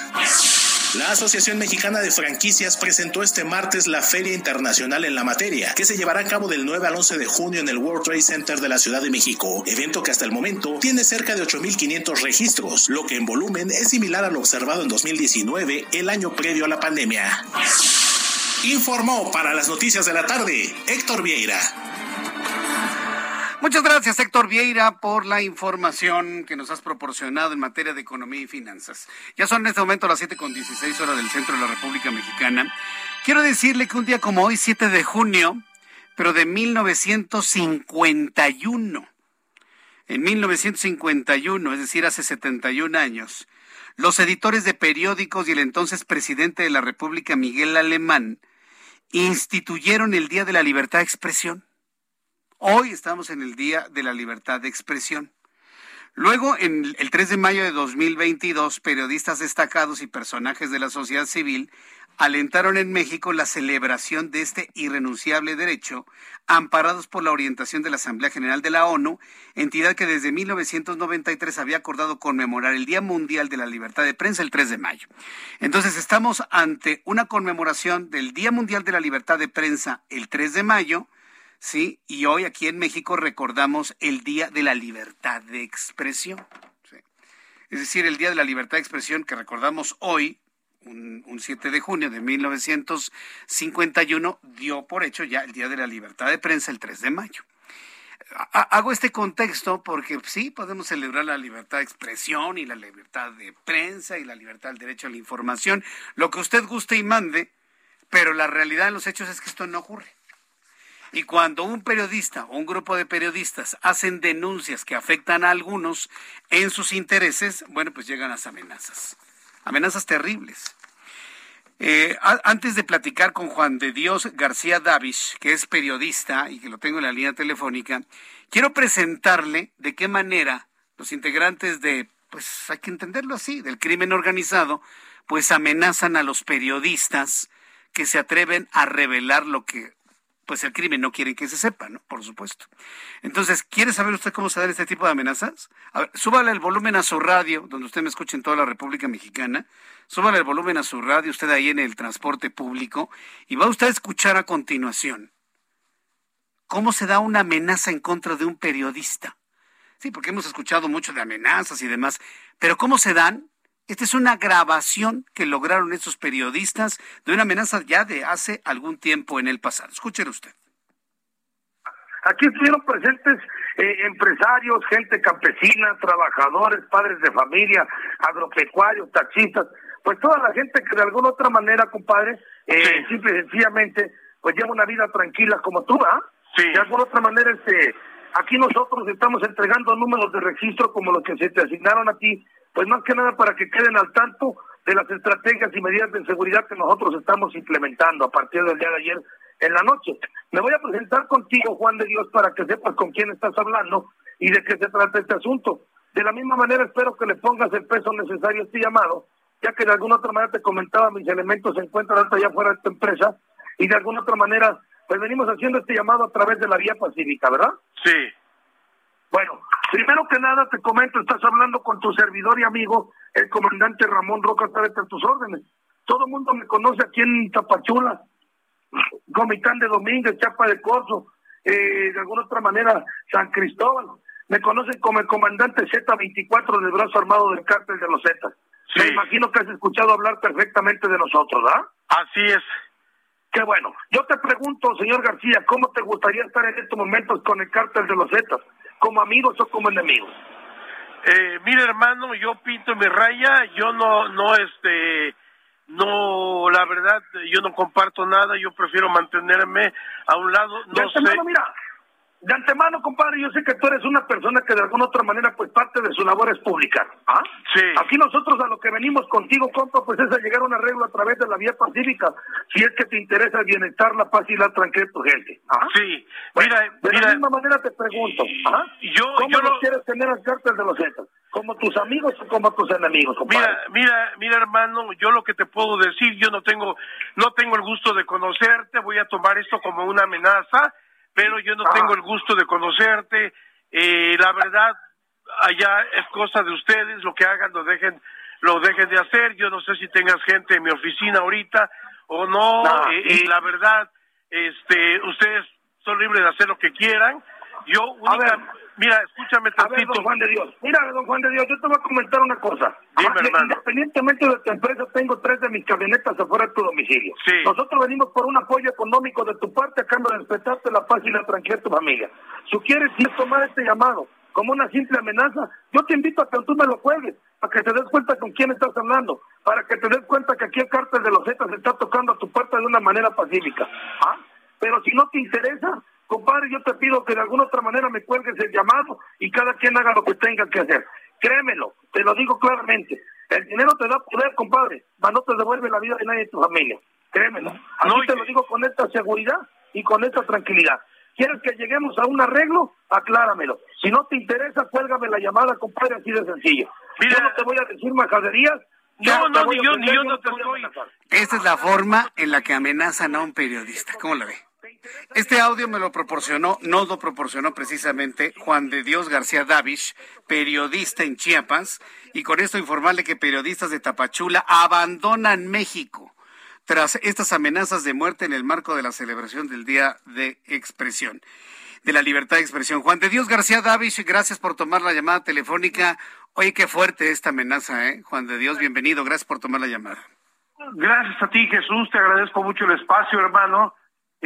Speaker 13: La Asociación Mexicana de Franquicias presentó este martes la Feria Internacional en la materia, que se llevará a cabo del 9 al 11 de junio en el World Trade Center de la Ciudad de México, evento que hasta el momento tiene cerca de 8.500 registros, lo que en volumen es similar a lo en 2019, el año previo a la pandemia. Informó para las noticias de la tarde Héctor Vieira.
Speaker 2: Muchas gracias, Héctor Vieira, por la información que nos has proporcionado en materia de economía y finanzas. Ya son en este momento las 7.16 horas del centro de la República Mexicana. Quiero decirle que un día como hoy, 7 de junio, pero de 1951, en 1951, es decir, hace 71 años, los editores de periódicos y el entonces presidente de la República, Miguel Alemán, instituyeron el Día de la Libertad de Expresión. Hoy estamos en el Día de la Libertad de Expresión. Luego, en el 3 de mayo de 2022, periodistas destacados y personajes de la sociedad civil alentaron en México la celebración de este irrenunciable derecho, amparados por la orientación de la Asamblea General de la ONU, entidad que desde 1993 había acordado conmemorar el Día Mundial de la Libertad de Prensa el 3 de mayo. Entonces estamos ante una conmemoración del Día Mundial de la Libertad de Prensa el 3 de mayo, ¿sí? Y hoy aquí en México recordamos el Día de la Libertad de Expresión. Es decir, el Día de la Libertad de Expresión que recordamos hoy, un, 7 de junio de 1951, dio por hecho ya el Día de la Libertad de Prensa el 3 de mayo. Hago este contexto porque sí, podemos celebrar la libertad de expresión y la libertad de prensa y la libertad del derecho a la información, lo que usted guste y mande, pero la realidad de los hechos es que esto no ocurre. Y cuando un periodista o un grupo de periodistas hacen denuncias que afectan a algunos en sus intereses, bueno, pues llegan las amenazas. Amenazas terribles. Eh, antes de platicar con Juan de Dios García Davis, que es periodista y que lo tengo en la línea telefónica, quiero presentarle de qué manera los integrantes de, pues hay que entenderlo así, del crimen organizado, pues amenazan a los periodistas que se atreven a revelar lo que pues el crimen no quiere que se sepa, ¿no? Por supuesto. Entonces, ¿quiere saber usted cómo se dan este tipo de amenazas? A ver, súbale el volumen a su radio, donde usted me escucha en toda la República Mexicana. Súbale el volumen a su radio, usted ahí en el transporte público, y va usted a escuchar a continuación cómo se da una amenaza en contra de un periodista. Sí, porque hemos escuchado mucho de amenazas y demás, pero ¿cómo se dan? Esta es una grabación que lograron estos periodistas de una amenaza ya de hace algún tiempo en el pasado. Escúchelo usted.
Speaker 14: Aquí estuvieron presentes eh, empresarios, gente campesina, trabajadores, padres de familia, agropecuarios, taxistas, pues toda la gente que de alguna otra manera, compadre, eh, simple y sencillamente, pues lleva una vida tranquila como tú, ¿ah? Sí. De alguna otra manera, este, aquí nosotros estamos entregando números de registro como los que se te asignaron a ti, pues más que nada para que queden al tanto de las estrategias y medidas de seguridad que nosotros estamos implementando a partir del día de ayer en la noche. Me voy a presentar contigo, Juan de Dios, para que sepas con quién estás hablando y de qué se trata este asunto. De la misma manera espero que le pongas el peso necesario a este llamado, ya que de alguna otra manera te comentaba, mis elementos se encuentran hasta allá fuera de esta empresa y de alguna otra manera, pues venimos haciendo este llamado a través de la vía pacífica, ¿verdad?
Speaker 15: Sí.
Speaker 14: Bueno, primero que nada te comento, estás hablando con tu servidor y amigo, el comandante Ramón Roca, está a tus órdenes. Todo el mundo me conoce aquí en Tapachula, Comitán de Domínguez, Chapa de Corzo, eh, de alguna otra manera San Cristóbal. Me conocen como el comandante Z24 del brazo armado del cártel de los Z. Me imagino que has escuchado hablar perfectamente de nosotros, ¿ah?
Speaker 15: Así es.
Speaker 14: Qué bueno. Yo te pregunto, señor García, ¿cómo te gustaría estar en estos momentos con el cártel de los Zetas? ¿Como amigos o como enemigos?
Speaker 15: Eh, mire, hermano, yo pinto mi raya, yo no, no, este, no, la verdad, yo no comparto nada, yo prefiero mantenerme a un lado. No
Speaker 14: de antemano, mira, de antemano, compadre, yo sé que tú eres una persona que de alguna otra manera, pues parte de su labor es pública. ¿ah?
Speaker 15: Sí.
Speaker 14: Aquí nosotros a lo que venimos contigo, compa, pues es a llegar a un arreglo a través de la vía pacífica, si es que te interesa el bienestar, la paz y la tranquilidad de tu gente. ¿ah?
Speaker 15: Sí, mira,
Speaker 14: de
Speaker 15: mira,
Speaker 14: la misma manera te pregunto, ¿ah?
Speaker 15: yo,
Speaker 14: ¿cómo
Speaker 15: yo
Speaker 14: quieres tener al cártel de los Zetas? ¿Como tus amigos o como tus enemigos, compadre?
Speaker 15: Mira, mira, mira, hermano, yo lo que te puedo decir, yo no tengo, no tengo el gusto de conocerte, voy a tomar esto como una amenaza, pero yo no tengo el gusto de conocerte. Eh, la verdad, allá es cosa de ustedes, lo que hagan, lo dejen, lo dejen de hacer. Yo no sé si tengas gente en mi oficina ahorita o no.
Speaker 14: No.
Speaker 15: Eh, eh, la verdad, este, ustedes son libres de hacer lo que quieran. Yo, única, mira, escúchame
Speaker 14: A ver,
Speaker 15: tantito.
Speaker 14: don Juan de Dios. Mira, don Juan de Dios, yo te voy a comentar una cosa.
Speaker 15: Dime, hermano.
Speaker 14: Independientemente de tu empresa, tengo tres de mis camionetas afuera de tu domicilio.
Speaker 15: Sí.
Speaker 14: Nosotros venimos por un apoyo económico de tu parte a cambio de respetarte la paz y la tranquilidad de tu familia. Si quieres si tomar este llamado como una simple amenaza, yo te invito a que tú me lo cuelgues, para que te des cuenta con quién estás hablando, para que te des cuenta que aquí el cártel de los Zetas está tocando a tu puerta de una manera pacífica. ¿Ah? Pero si no te interesa, compadre, yo te pido que de alguna otra manera me cuelgues el llamado y cada quien haga lo que tenga que hacer. Créemelo, te lo digo claramente. El dinero te da poder, compadre, mas no te devuelve la vida de nadie de tu familia. Créemelo. Así te lo digo con esta seguridad y con esta tranquilidad. ¿Quieres que lleguemos a un arreglo? Acláramelo. Si no te interesa, cuélgame la llamada, compadre, así de sencillo. Yo no te voy a decir majaderías.
Speaker 15: No, no, ni yo, ni yo no te
Speaker 14: voy.
Speaker 2: Esta es la forma en la que amenazan a un periodista. ¿Cómo la ve? Este audio me lo proporcionó, nos lo proporcionó precisamente Juan de Dios García Davish, periodista en Chiapas, y con esto informarle que periodistas de Tapachula abandonan México tras estas amenazas de muerte en el marco de la celebración del Día de Expresión, de la libertad de expresión. Juan de Dios García Davish, gracias por tomar la llamada telefónica. Oye, qué fuerte esta amenaza, ¿eh? Juan de Dios, bienvenido, gracias por tomar la llamada.
Speaker 15: Gracias a ti, Jesús. Te agradezco mucho el espacio, hermano.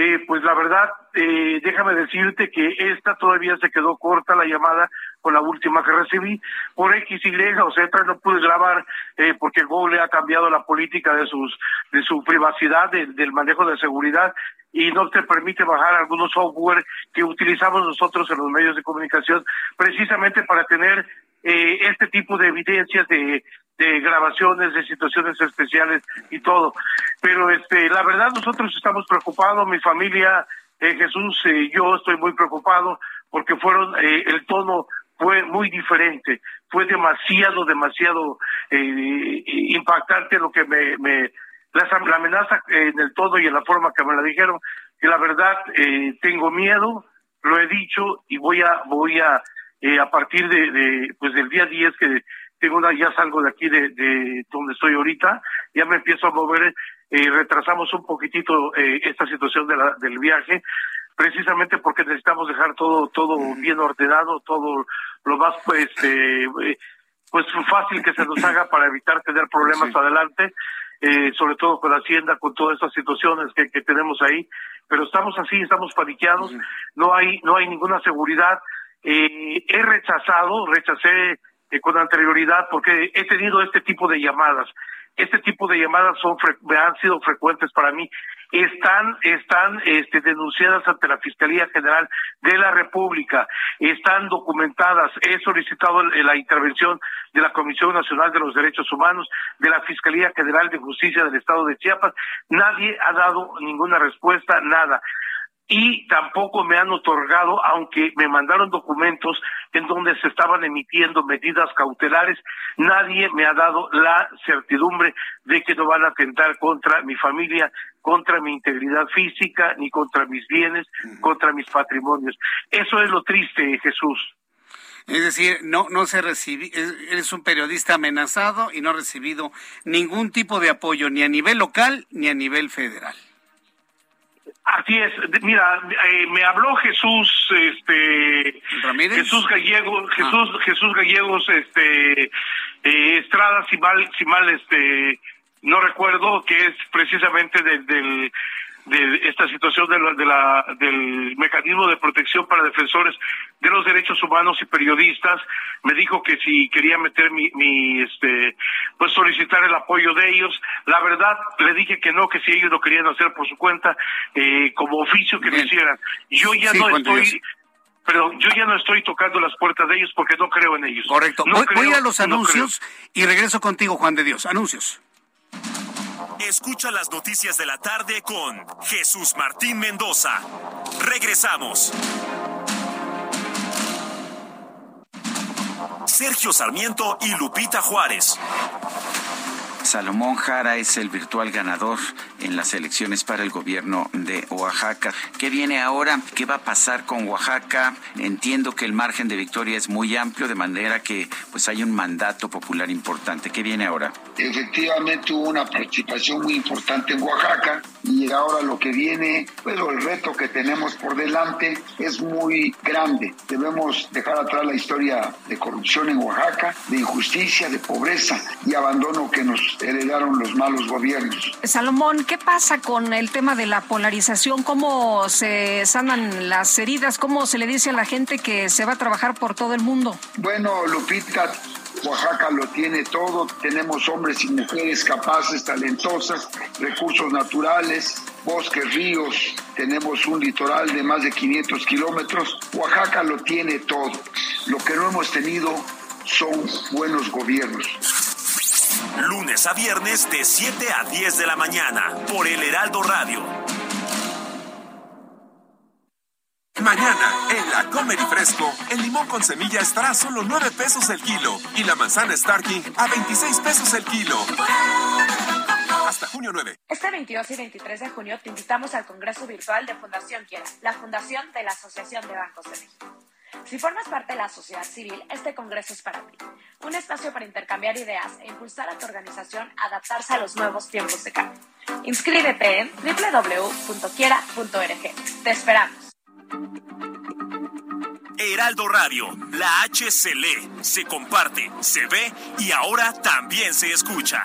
Speaker 15: Eh, pues la verdad, eh, déjame decirte que esta todavía se quedó corta la llamada con la última que recibí. Por X, Y o Z no pude grabar eh, porque Google ha cambiado la política de sus de su privacidad, de- del manejo de seguridad y no te permite bajar algunos software que utilizamos nosotros en los medios de comunicación precisamente para tener eh, este tipo de evidencias de, de grabaciones de situaciones especiales y todo. Pero este, la verdad nosotros estamos preocupados, mi familia, eh, Jesús, eh, yo estoy muy preocupado porque fueron eh, el tono fue muy diferente, fue demasiado, demasiado eh, impactante lo que me, me la, la amenaza en el tono y en la forma que me la dijeron, que la verdad tengo miedo, lo he dicho y voy a voy a a partir de, de, pues del día 10 que tengo una ya salgo de aquí de, de donde estoy ahorita, ya me empiezo a mover, eh, retrasamos un poquitito eh, esta situación de la, del viaje precisamente porque necesitamos dejar todo todo bien ordenado, todo lo más pues eh, eh, pues fácil que se nos haga para evitar tener problemas adelante eh, sobre todo con la Hacienda, con todas estas situaciones que, que tenemos ahí, pero estamos así, estamos paniqueados, no hay, no hay ninguna seguridad. Eh, he rechazado, rechacé con anterioridad porque he tenido este tipo de llamadas. Este tipo de llamadas son han sido frecuentes para mí están están este, denunciadas ante la Fiscalía General de la República, están documentadas. He solicitado la intervención de la Comisión Nacional de los Derechos Humanos, de la Fiscalía General de Justicia del Estado de Chiapas. Nadie ha dado ninguna respuesta, nada y tampoco me han otorgado, aunque me mandaron documentos en donde se estaban emitiendo medidas cautelares, nadie me ha dado la certidumbre de que no van a atentar contra mi familia, contra mi integridad física, ni contra mis bienes, contra mis patrimonios. Eso es lo triste, Jesús.
Speaker 2: Es decir, no, no se recibe, eres un periodista amenazado y no ha recibido ningún tipo de apoyo ni a nivel local ni a nivel federal.
Speaker 15: Así es, mira, eh, me habló Jesús, este, Jesús Gallegos, Jesús, ah. Jesús Gallegos, este, eh, Estrada, si mal, si mal, este, no recuerdo, que es precisamente del de esta situación de la, de la, del mecanismo de protección para defensores de los derechos humanos y periodistas me dijo que si quería meter mi, mi este pues solicitar el apoyo de ellos la verdad le dije que no que si ellos lo querían hacer por su cuenta eh, como oficio que lo hicieran yo ya no estoy pero yo ya no estoy tocando las puertas de ellos porque no creo en ellos.
Speaker 2: Correcto. voy, a los anuncios y regreso contigo, Juan de Dios. Anuncios.
Speaker 1: Escucha las noticias de la tarde con Jesús Martín Mendoza. Regresamos. Sergio Sarmiento y Lupita Juárez.
Speaker 16: Salomón Jara es el virtual ganador en las elecciones para el gobierno de Oaxaca. ¿Qué viene ahora? ¿Qué va a pasar con Oaxaca? Entiendo que el margen de victoria es muy amplio, de manera que pues hay un mandato popular importante. ¿Qué viene ahora?
Speaker 17: Efectivamente hubo una participación muy importante en Oaxaca y ahora lo que viene, pero el reto que tenemos por delante es muy grande. Debemos dejar atrás la historia de corrupción en Oaxaca, de injusticia, de pobreza y abandono que nos heredaron los malos gobiernos.
Speaker 18: Salomón, ¿qué pasa con el tema de la polarización? ¿Cómo se sanan las heridas? ¿Cómo se le dice a la gente que se va a trabajar por todo el mundo?
Speaker 17: Bueno, Lupita, Oaxaca lo tiene todo, tenemos hombres y mujeres capaces, talentosas, recursos naturales, bosques, ríos, tenemos un litoral de más de 500 kilómetros. Oaxaca lo tiene todo. Lo que no hemos tenido son buenos gobiernos.
Speaker 1: Lunes a viernes de 7 a 10 de la mañana por el Heraldo Radio. Mañana, en la Comer y Fresco, el limón con semilla estará a solo 9 pesos el kilo y la manzana Starking a 26 pesos el kilo. Hasta junio 9.
Speaker 19: Este 22 y 23 de junio te invitamos al Congreso Virtual de Fundación Quiera, la fundación de la Asociación de Bancos de México. Si formas parte de la sociedad civil, este congreso es para ti. Un espacio para intercambiar ideas e impulsar a tu organización a adaptarse a los nuevos tiempos de cambio. Inscríbete en www.quiera.org. Te esperamos.
Speaker 1: Heraldo Radio, la H se lee, se comparte, se ve y ahora también se escucha.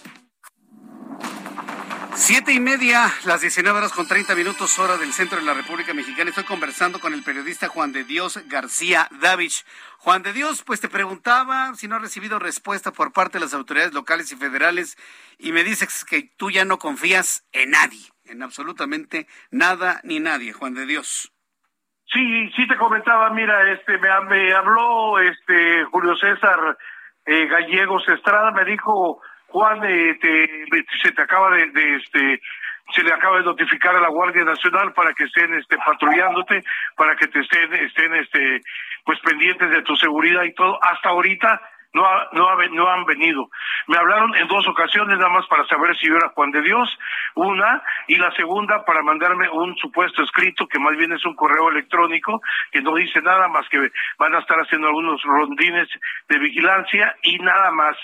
Speaker 2: Siete y media, las 19 horas con 30 minutos hora del centro de la República Mexicana. Estoy conversando con el periodista Juan de Dios García Davich. Juan de Dios, pues te preguntaba si no ha recibido respuesta por parte de las autoridades locales y federales y me dices que tú ya no confías en nadie, en absolutamente nada ni nadie, Juan de Dios.
Speaker 15: Sí, sí te comentaba, mira, este me, habló este Julio César eh, Gallegos Estrada, me dijo Juan, eh, se te acaba de, este, se le acaba de notificar a la Guardia Nacional para que estén este patrullándote, para que te estén estén este pues pendientes de tu seguridad y todo. Hasta ahorita no, no, no han venido. Me hablaron en dos ocasiones nada más para saber si yo era Juan de Dios, una, y la segunda para mandarme un supuesto escrito que más bien es un correo electrónico que no dice nada más que van a estar haciendo algunos rondines de vigilancia y nada más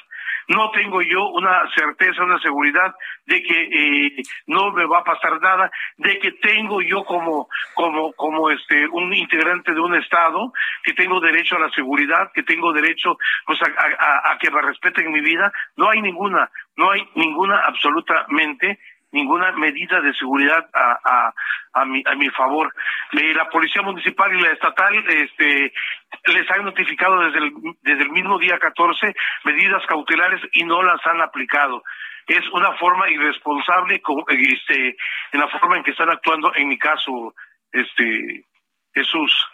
Speaker 15: no tengo yo una certeza, una seguridad de que eh, no me va a pasar nada, de que tengo yo como como como este un integrante de un estado que tengo derecho a la seguridad, que tengo derecho pues a, a que me respeten mi vida, no hay ninguna, no hay ninguna absolutamente ninguna medida de seguridad a, a, a, mi, a mi favor. la policía municipal y la estatal este, les han notificado desde el, desde el mismo día 14 medidas cautelares y no las han aplicado. Es una forma irresponsable este, en la forma en que están actuando en mi caso, este, Jesús.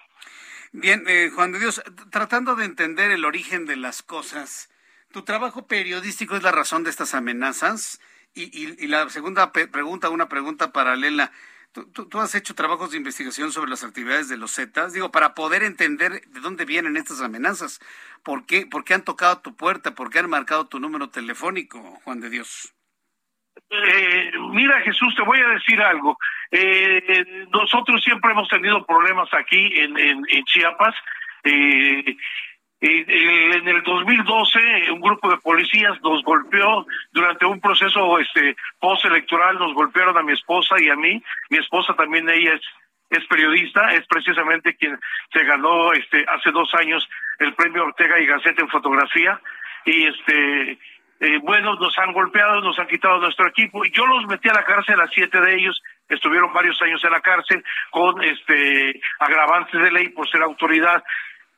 Speaker 2: Bien, eh, Juan de Dios, tratando de entender el origen de las cosas, ¿tu trabajo periodístico es la razón de estas amenazas? Y, la segunda pregunta, una pregunta paralela. ¿Tú, has hecho trabajos de investigación sobre las actividades de los Zetas? Digo, para poder entender de dónde vienen estas amenazas. ¿Por qué, ¿Por qué han tocado tu puerta? ¿Por qué han marcado tu número telefónico, Juan de Dios?
Speaker 15: Eh, mira, Jesús, te voy a decir algo. Eh, nosotros siempre hemos tenido problemas aquí en, en, en Chiapas. Eh, en el 2012 un grupo de policías nos golpeó durante un proceso este postelectoral nos golpearon a mi esposa y a mí. Mi esposa también ella es es periodista es precisamente quien se ganó este hace dos años el premio Ortega y Gasset en fotografía. Y este eh, bueno nos han golpeado nos han quitado nuestro equipo. Yo los metí a la cárcel a siete de ellos estuvieron varios años en la cárcel con este agravantes de ley por ser autoridad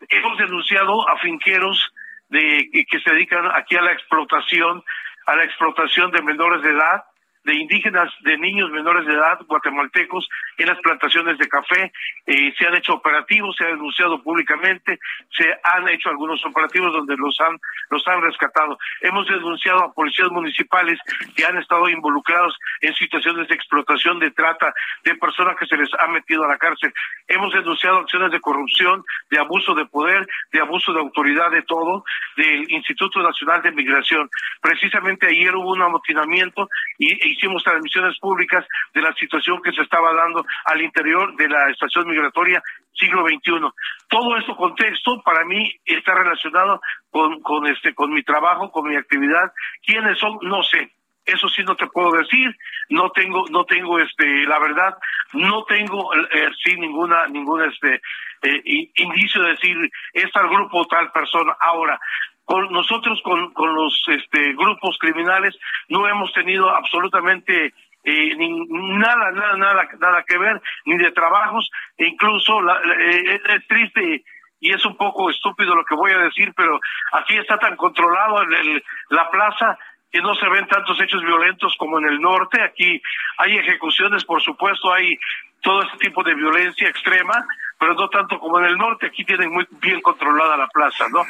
Speaker 15: hemos denunciado a finqueros de que se dedican aquí a la explotación, a la explotación de menores de edad, de indígenas, de niños menores de edad guatemaltecos en las plantaciones de café. Eh, se han hecho operativos, se ha denunciado públicamente, se han hecho algunos operativos donde los han, los han rescatado. Hemos denunciado a policías municipales que han estado involucrados en situaciones de explotación, de trata, de personas que se les ha metido a la cárcel. Hemos denunciado acciones de corrupción, de abuso de poder, de abuso de autoridad, de todo, del Instituto Nacional de Migración. Precisamente ayer hubo un amotinamiento y hicimos transmisiones públicas de la situación que se estaba dando al interior de la estación migratoria siglo XXI. Todo este contexto para mí está relacionado con, con este, con mi trabajo, con mi actividad. ¿Quiénes son? No sé. Eso sí no te puedo decir. No tengo, no tengo este, la verdad, no tengo eh, sí ninguna, ningún este eh, indicio de decir es tal grupo tal persona. Ahora, con nosotros con, con los este, grupos criminales no hemos tenido absolutamente eh, nada, nada, nada, nada que ver, ni de trabajos, e incluso la, eh, es triste y es un poco estúpido lo que voy a decir, pero aquí está tan controlado el, la plaza que no se ven tantos hechos violentos como en el norte. Aquí hay ejecuciones, por supuesto, hay todo este tipo de violencia extrema, pero no tanto como en el norte, aquí tienen muy bien controlada la plaza, ¿no?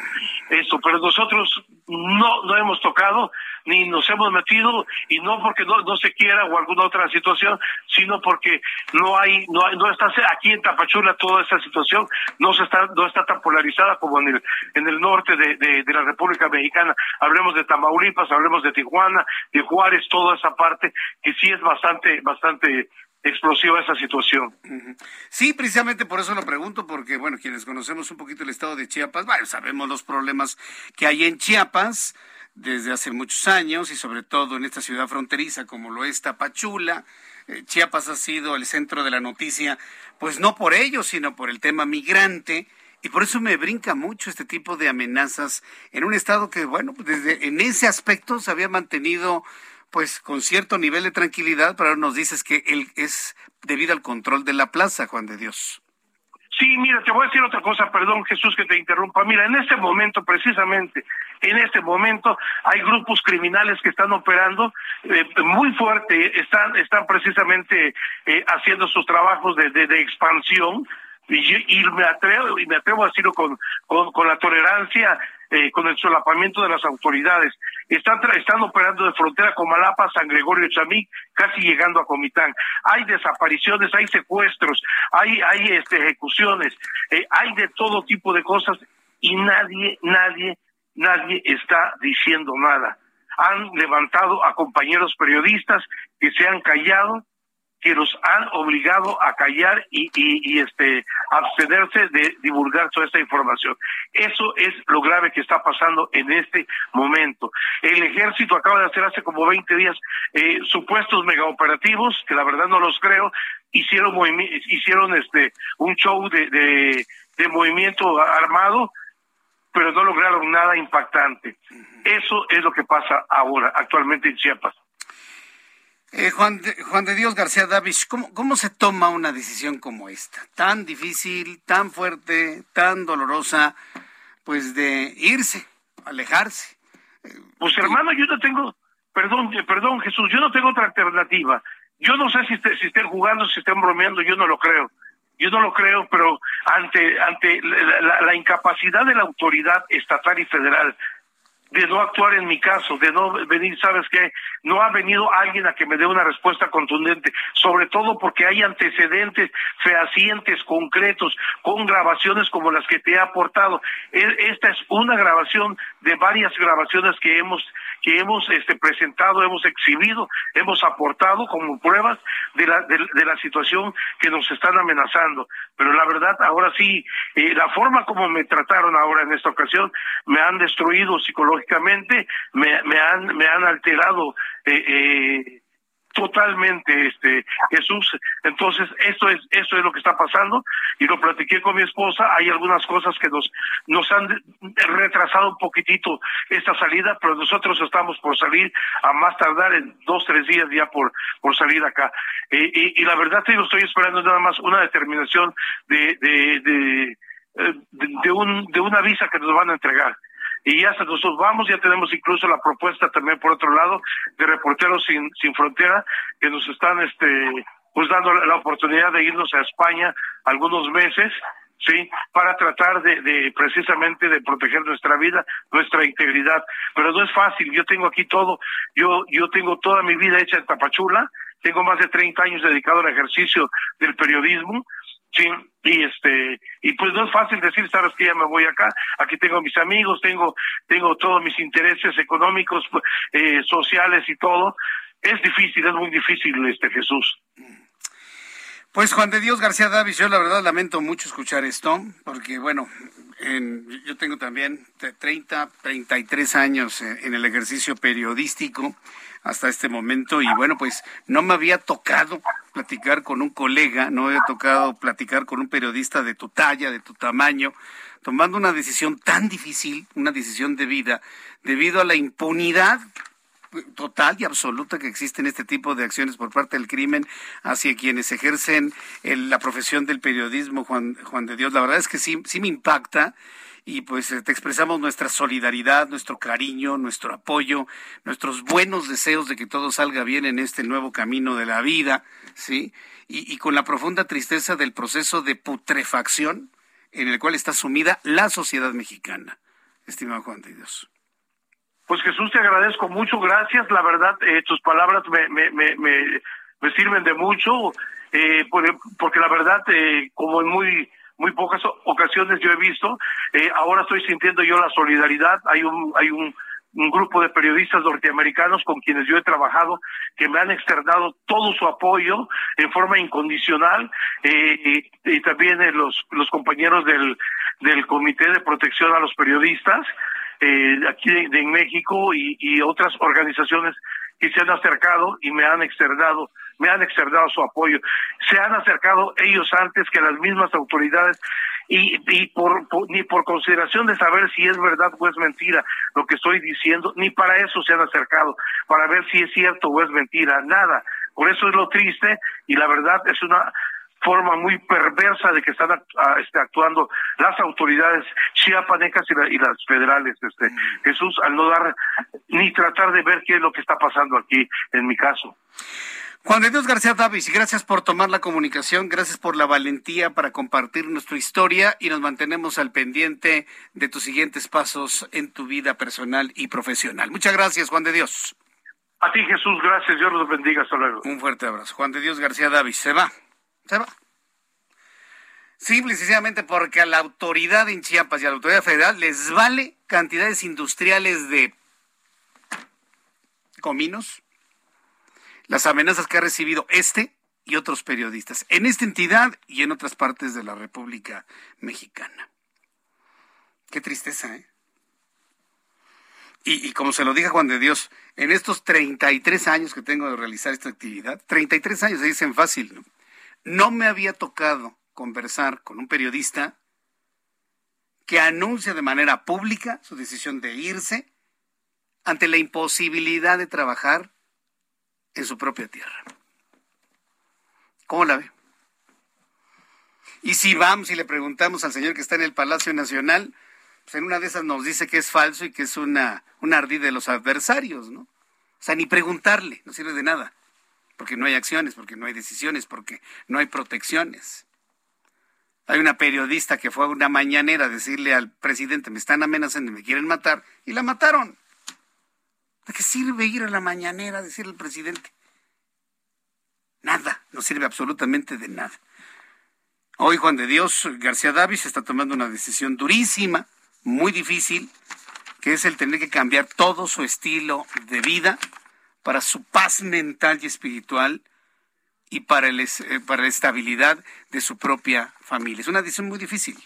Speaker 15: Eso, pero nosotros no, no hemos tocado ni nos hemos metido y no porque no, no se quiera o alguna otra situación, sino porque no hay, no hay, no está aquí en Tapachula toda esta situación, no se está, no está tan polarizada como en el, en el norte de, de, de la República Mexicana. Hablemos de Tamaulipas, hablemos de Tijuana, de Juárez, toda esa parte que sí es bastante, bastante explosiva esa situación.
Speaker 2: Sí, precisamente por eso lo pregunto, porque, bueno, quienes conocemos un poquito el estado de Chiapas, bueno, sabemos los problemas que hay en Chiapas desde hace muchos años y sobre todo en esta ciudad fronteriza como lo es Tapachula. Eh, Chiapas ha sido el centro de la noticia, pues no por ello, sino por el tema migrante. Y por eso me brinca mucho este tipo de amenazas en un estado que, bueno, desde en ese aspecto se había mantenido pues con cierto nivel de tranquilidad, pero ahora nos dices que él es debido al control de la plaza, Juan de Dios.
Speaker 15: Sí, mira, te voy a decir otra cosa, perdón Jesús que te interrumpa. Mira, en este momento, precisamente, en este momento hay grupos criminales que están operando eh, muy fuerte, están, están precisamente eh, haciendo sus trabajos de, de, expansión y, y, me atrevo y me atrevo a decirlo con, con, con la tolerancia eh, con el solapamiento de las autoridades. Están, están operando de frontera con Malapa, San Gregorio Chamí, casi llegando a Comitán. Hay desapariciones, hay secuestros, hay, hay este, ejecuciones, eh, hay de todo tipo de cosas y nadie, nadie, nadie está diciendo nada. Han levantado a compañeros periodistas que se han callado que los han obligado a callar y, y, este abstenerse de divulgar toda esta información. Eso es lo grave que está pasando en este momento. El ejército acaba de hacer hace como 20 días eh, supuestos megaoperativos, que la verdad no los creo, hicieron hicieron este un show de, de, de movimiento armado, pero no lograron nada impactante. Eso es lo que pasa ahora, actualmente en Chiapas.
Speaker 2: Eh, Juan, de, Juan de Dios García Davis, ¿cómo, ¿cómo se toma una decisión como esta? Tan difícil, tan fuerte, tan dolorosa, pues de irse, alejarse.
Speaker 15: Pues hermano, yo no tengo, perdón, eh, perdón Jesús, yo no tengo otra alternativa. Yo no sé si, si estén jugando, si estén bromeando, yo no lo creo. Yo no lo creo, pero ante ante la, la, incapacidad de la autoridad estatal y federal de no actuar en mi caso, de no venir, ¿sabes qué? No ha venido alguien a que me dé una respuesta contundente, sobre todo porque hay antecedentes fehacientes, concretos, con grabaciones como las que te he aportado. E, esta es una grabación de varias grabaciones que hemos que hemos este, presentado, hemos exhibido, hemos aportado como pruebas de la, de, la situación que nos están amenazando. Pero la verdad, ahora sí, eh, la forma como me trataron ahora en esta ocasión, me han destruido psicológicamente, me, me, han, me han alterado eh, eh, totalmente este Jesús. Entonces esto es esto es lo que está pasando y lo platiqué con mi esposa. Hay algunas cosas que nos nos han retrasado un poquitito esta salida pero nosotros estamos por salir a más tardar en dos tres días ya por por salir acá. Eh, y, y, la verdad te estoy esperando nada más una determinación de de, de eh, de, un, de una visa que nos van a entregar y ya hasta nosotros vamos, ya tenemos incluso la propuesta también por otro lado de Reporteros Sin, Sin Frontera que nos están este pues dando la oportunidad de irnos a España algunos meses sí, para tratar de, de, precisamente de proteger nuestra vida, nuestra integridad. Pero no es fácil. Yo tengo aquí todo. Yo yo tengo toda mi vida hecha en Tapachula. Tengo más de 30 años dedicado al ejercicio del periodismo. Sí, y este y pues no es fácil decir sabes que ya me voy acá aquí tengo mis amigos tengo tengo todos mis intereses económicos eh, sociales y todo es difícil es muy difícil este Jesús.
Speaker 2: Pues Juan de Dios García Davis yo la verdad lamento mucho escuchar esto porque bueno en, yo tengo también 30 33 años en el ejercicio periodístico hasta este momento y bueno, pues no me había tocado platicar con un colega, no había tocado platicar con un periodista de tu talla, de tu tamaño, tomando una decisión tan difícil, una decisión de vida, debido a la impunidad total y absoluta que existe en este tipo de acciones por parte del crimen hacia quienes ejercen la profesión del periodismo, Juan, Juan de Dios. La verdad es que sí, sí me impacta y pues te expresamos nuestra solidaridad, nuestro cariño, nuestro apoyo, nuestros buenos deseos de que todo salga bien en este nuevo camino de la vida, ¿sí? Y, y con la profunda tristeza del proceso de putrefacción en el cual está sumida la sociedad mexicana. Estimado Juan de Dios.
Speaker 15: Pues Jesús, te agradezco mucho, gracias. La verdad, eh, tus palabras me, me, me, me, sirven de mucho, eh, porque la verdad, eh, como en muy muy pocas ocasiones yo he visto. Eh, ahora estoy sintiendo yo la solidaridad. Hay un, hay un, un grupo de periodistas norteamericanos con quienes yo he trabajado que me han externado todo su apoyo en forma incondicional eh, y, también eh, los, los compañeros del, del Comité de Protección a los Periodistas eh, aquí de, en México y, y otras organizaciones que se han acercado y me han externado me han externado su apoyo. Se han acercado ellos antes que las mismas autoridades y, y por, ni por consideración de saber si es verdad o es mentira lo que estoy diciendo, ni para eso se han acercado, para ver si es cierto o es mentira, nada. Por eso es lo triste y la verdad es una forma muy perversa de que están este, actuando las autoridades chiapanecas y, y las federales, este Jesús, al no dar ni tratar de ver qué es lo que está pasando aquí en mi caso.
Speaker 2: Juan de Dios García Davis, gracias por tomar la comunicación, gracias por la valentía para compartir nuestra historia y nos mantenemos al pendiente de tus siguientes pasos en tu vida personal y profesional. Muchas gracias, Juan de Dios.
Speaker 15: A ti, Jesús, gracias. Dios los bendiga. Hasta luego.
Speaker 2: Un fuerte abrazo. Juan de Dios García Davis, se va. Se va. Simple y sencillamente porque a la autoridad en Chiapas y a la autoridad federal les vale cantidades industriales de cominos, las amenazas que ha recibido este y otros periodistas en esta entidad y en otras partes de la República Mexicana. Qué tristeza, ¿eh? Y, y, como se lo dije Juan de Dios, en estos 33 años que tengo de realizar esta actividad, 33 años se dicen fácil, ¿no? No me había tocado conversar con un periodista que anuncia de manera pública su decisión de irse ante la imposibilidad de trabajar en su propia tierra. ¿Cómo la ve? Y si vamos y le preguntamos al señor que está en el Palacio Nacional, pues en una de esas nos dice que es falso y que es una, un ardid de los adversarios, ¿no? O sea, ni preguntarle, no sirve de nada, porque no hay acciones, porque no hay decisiones, porque no hay protecciones. Hay una periodista que fue a una mañanera a decirle al presidente, me están amenazando y me quieren matar, y la mataron. ¿De qué sirve ir a la mañanera a decirle al presidente? Nada, no sirve absolutamente de nada. Hoy Juan de Dios García Davis está tomando una decisión durísima, muy difícil, que es el tener que cambiar todo su estilo de vida para su paz mental y espiritual y para, el, eh, para la estabilidad de su propia familia. Es una decisión muy difícil,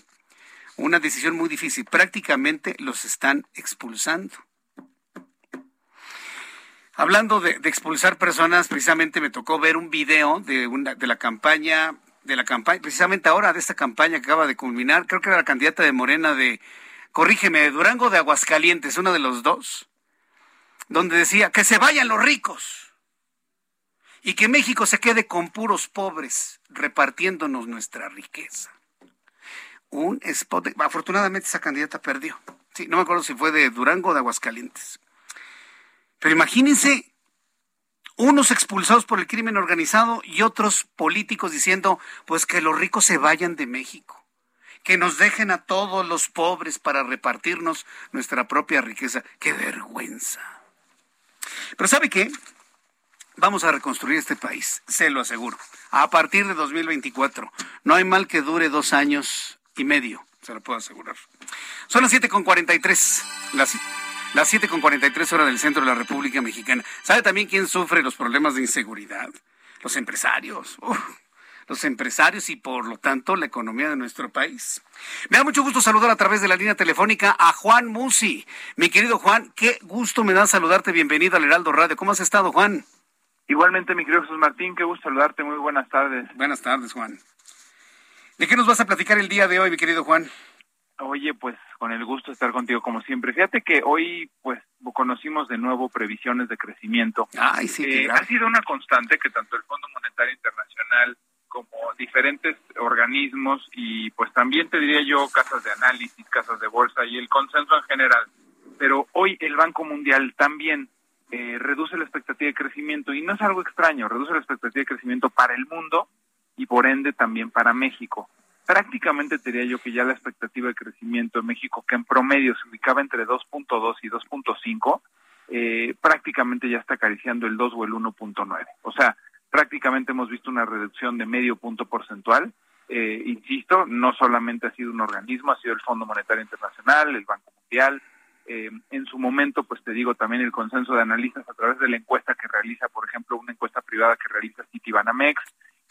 Speaker 2: una decisión muy difícil. Prácticamente los están expulsando. Hablando de, expulsar personas, precisamente me tocó ver un video de, una, de la campaña, de la campaña, precisamente ahora de esta campaña que acaba de culminar, creo que era la candidata de Morena de, corrígeme, de Durango de Aguascalientes, uno de los dos, donde decía que se vayan los ricos y que México se quede con puros pobres repartiéndonos nuestra riqueza. Un spot, afortunadamente esa candidata perdió. Sí, no me acuerdo si fue de Durango o de Aguascalientes. Pero imagínense unos expulsados por el crimen organizado y otros políticos diciendo, pues que los ricos se vayan de México, que nos dejen a todos los pobres para repartirnos nuestra propia riqueza. ¡Qué vergüenza! Pero ¿sabe qué? Vamos a reconstruir este país, se lo aseguro. A partir de 2024, no hay mal que dure dos años y medio, se lo puedo asegurar. Son las 7.43, las las 7 con 43 horas del centro de la República Mexicana. ¿Sabe también quién sufre los problemas de inseguridad? Los empresarios. Uf, los empresarios y por lo tanto la economía de nuestro país. Me da mucho gusto saludar a través de la línea telefónica a Juan Musi. Mi querido Juan, qué gusto me da saludarte. Bienvenido al Heraldo Radio. ¿Cómo has estado, Juan?
Speaker 20: Igualmente, mi querido Jesús Martín, qué gusto saludarte. Muy buenas tardes.
Speaker 2: Buenas tardes, Juan. ¿De qué nos vas a platicar el día de hoy, mi querido Juan?
Speaker 20: Oye, pues con el gusto de estar contigo como siempre. Fíjate que hoy pues conocimos de nuevo previsiones de crecimiento.
Speaker 2: Ay, sí,
Speaker 20: eh, ha sido una constante que tanto el Fondo Monetario Internacional como diferentes organismos y pues también te diría yo casas de análisis, casas de bolsa y el consenso en general. Pero hoy el Banco Mundial también eh, reduce la expectativa de crecimiento y no es algo extraño, reduce la expectativa de crecimiento para el mundo y por ende también para México prácticamente te diría yo que ya la expectativa de crecimiento en México, que en promedio se ubicaba entre 2.2 y 2.5, eh, prácticamente ya está acariciando el 2 o el 1.9. O sea, prácticamente hemos visto una reducción de medio punto porcentual. Eh, insisto, no solamente ha sido un organismo, ha sido el Fondo Monetario Internacional, el Banco Mundial, eh, en su momento, pues te digo, también el consenso de analistas a través de la encuesta que realiza, por ejemplo, una encuesta privada que realiza Citibanamex,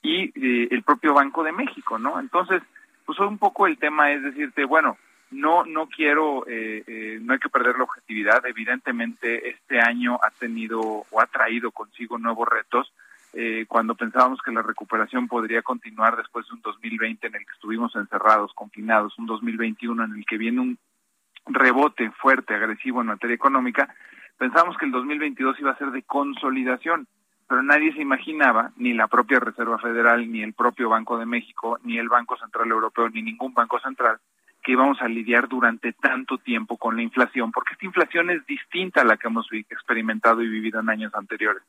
Speaker 20: y eh, el propio Banco de México, ¿no? Entonces, pues un poco el tema es decirte, bueno, no no quiero, eh, eh, no hay que perder la objetividad. Evidentemente, este año ha tenido o ha traído consigo nuevos retos. Eh, cuando pensábamos que la recuperación podría continuar después de un 2020 en el que estuvimos encerrados, confinados, un 2021 en el que viene un rebote fuerte, agresivo en materia económica, pensábamos que el 2022 iba a ser de consolidación pero nadie se imaginaba, ni la propia Reserva Federal, ni el propio Banco de México, ni el Banco Central Europeo, ni ningún banco central, que íbamos a lidiar durante tanto tiempo con la inflación, porque esta inflación es distinta a la que hemos experimentado y vivido en años anteriores.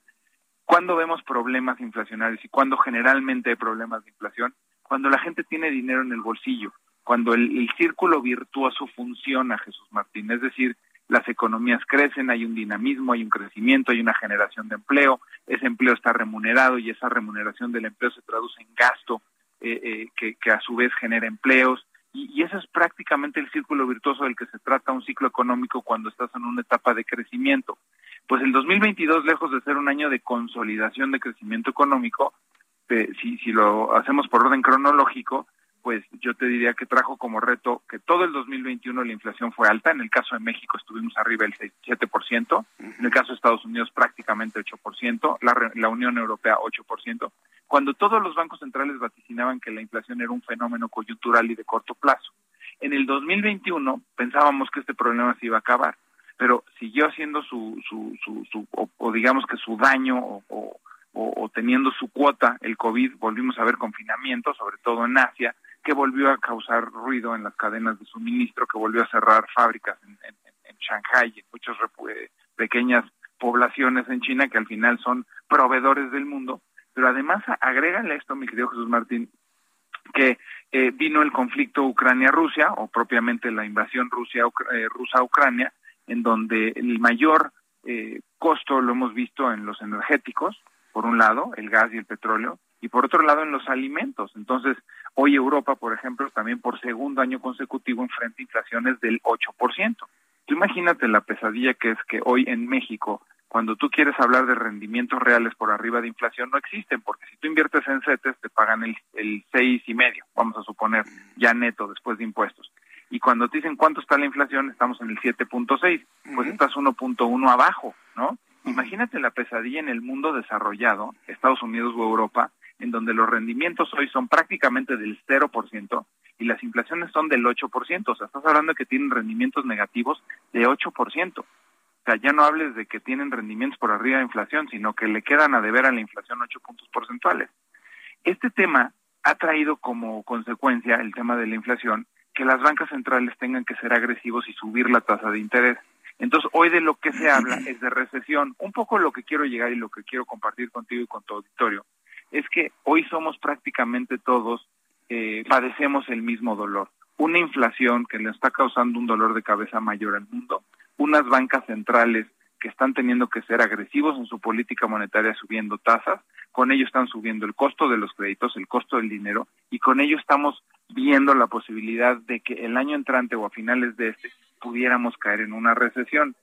Speaker 20: ¿Cuándo vemos problemas inflacionarios y cuándo generalmente hay problemas de inflación? Cuando la gente tiene dinero en el bolsillo, cuando el, círculo virtuoso funciona, Jesús Martín. Es decir, las economías crecen, hay un dinamismo, hay un crecimiento, hay una generación de empleo, ese empleo está remunerado y esa remuneración del empleo se traduce en gasto eh, eh, que, que, a su vez genera empleos. Y, y, ese es prácticamente el círculo virtuoso del que se trata un ciclo económico cuando estás en una etapa de crecimiento. Pues el 2022, lejos de ser un año de consolidación de crecimiento económico, si, si lo hacemos por orden cronológico, pues yo te diría que trajo como reto que todo el 2021 la inflación fue alta. En el caso de México estuvimos arriba del 7%, en el caso de Estados Unidos prácticamente 8%, la, la Unión Europea 8%, cuando todos los bancos centrales vaticinaban que la inflación era un fenómeno coyuntural y de corto plazo. En el 2021 pensábamos que este problema se iba a acabar, pero siguió haciendo su, su, su, o, digamos que su daño o, teniendo su cuota el COVID, volvimos a ver confinamiento, sobre todo en Asia, que volvió a causar ruido en las cadenas de suministro, que volvió a cerrar fábricas en, en, en Shanghai en muchas pequeñas poblaciones en China que al final son proveedores del mundo. Pero además, agrégale esto, mi querido Jesús Martín, que eh, vino el conflicto Ucrania-Rusia, o propiamente la invasión Rusia, eh, rusa Ucrania, en donde el mayor eh, costo lo hemos visto en los energéticos, por un lado, el gas y el petróleo, y por otro lado en los alimentos. Entonces, hoy Europa, por ejemplo, también por segundo año consecutivo enfrenta inflaciones del 8%. Tú imagínate la pesadilla que es que hoy en México, cuando tú quieres hablar de rendimientos reales por arriba de inflación, no existen, porque si tú inviertes en CETES te pagan el, el seis y medio, vamos a suponer, ya neto después de impuestos. Y cuando te dicen cuánto está la inflación, estamos en el 7.6, pues uh -huh. estás 1.1 abajo, ¿no? Imagínate la pesadilla en el mundo desarrollado, Estados Unidos o Europa, en donde los rendimientos hoy son prácticamente del 0% y las inflaciones son del 8%. O sea, estás hablando de que tienen rendimientos negativos de 8%. O sea, ya no hables de que tienen rendimientos por arriba de inflación, sino que le quedan a deber a la inflación 8 puntos porcentuales. Este tema ha traído como consecuencia el tema de la inflación que las bancas centrales tengan que ser agresivos y subir la tasa de interés. Entonces, hoy de lo que se habla es de recesión. Un poco lo que quiero llegar y lo que quiero compartir contigo y con tu auditorio es que hoy somos prácticamente todos, eh, padecemos el mismo dolor. Una inflación que le está causando un dolor de cabeza mayor al mundo, unas bancas centrales que están teniendo que ser agresivos en su política monetaria subiendo tasas, con ello están subiendo el costo de los créditos, el costo del dinero, y con ello estamos viendo la posibilidad de que el año entrante o a finales de este pudiéramos caer en una recesión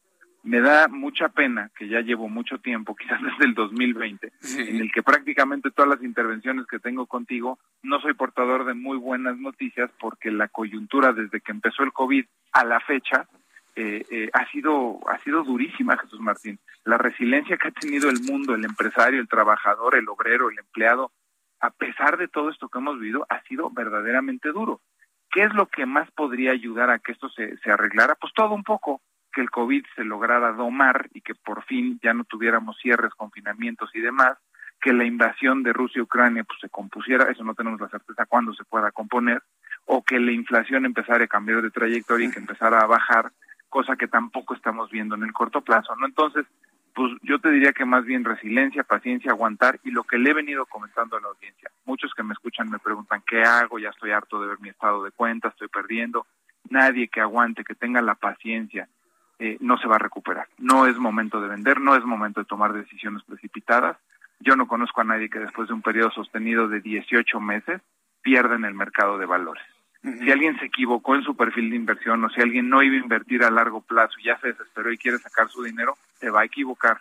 Speaker 20: me da mucha pena que ya llevo mucho tiempo, quizás desde el 2020, sí. en el que prácticamente todas las intervenciones que tengo contigo no soy portador de muy buenas noticias porque la coyuntura desde que empezó el COVID a la fecha eh, eh, ha sido ha sido durísima, Jesús Martín. La resiliencia que ha tenido el mundo, el empresario, el trabajador, el obrero, el empleado, a pesar de todo esto que hemos vivido, ha sido verdaderamente duro. ¿Qué es lo que más podría ayudar a que esto se, se arreglara? Pues todo un poco que el COVID se lograra domar y que por fin ya no tuviéramos cierres, confinamientos y demás, que la invasión de Rusia y Ucrania pues se compusiera, eso no tenemos la certeza cuándo se pueda componer, o que la inflación empezara a cambiar de trayectoria y que empezara a bajar, cosa que tampoco estamos viendo en el corto plazo, ¿no? Entonces, pues yo te diría que más bien resiliencia, paciencia, aguantar y lo que le he venido comentando a la audiencia. Muchos que me escuchan me preguntan, ¿qué hago? Ya estoy harto de ver mi estado de cuenta, estoy perdiendo. Nadie que aguante, que tenga la paciencia, eh, no se va a recuperar. No es momento de vender, no es momento de tomar decisiones precipitadas. Yo no conozco a nadie que después de un periodo sostenido de 18 meses pierda en el mercado de valores. Uh -huh. Si alguien se equivocó en su perfil de inversión o si alguien no iba a invertir a largo plazo y ya se desesperó y quiere sacar su dinero, se va a equivocar.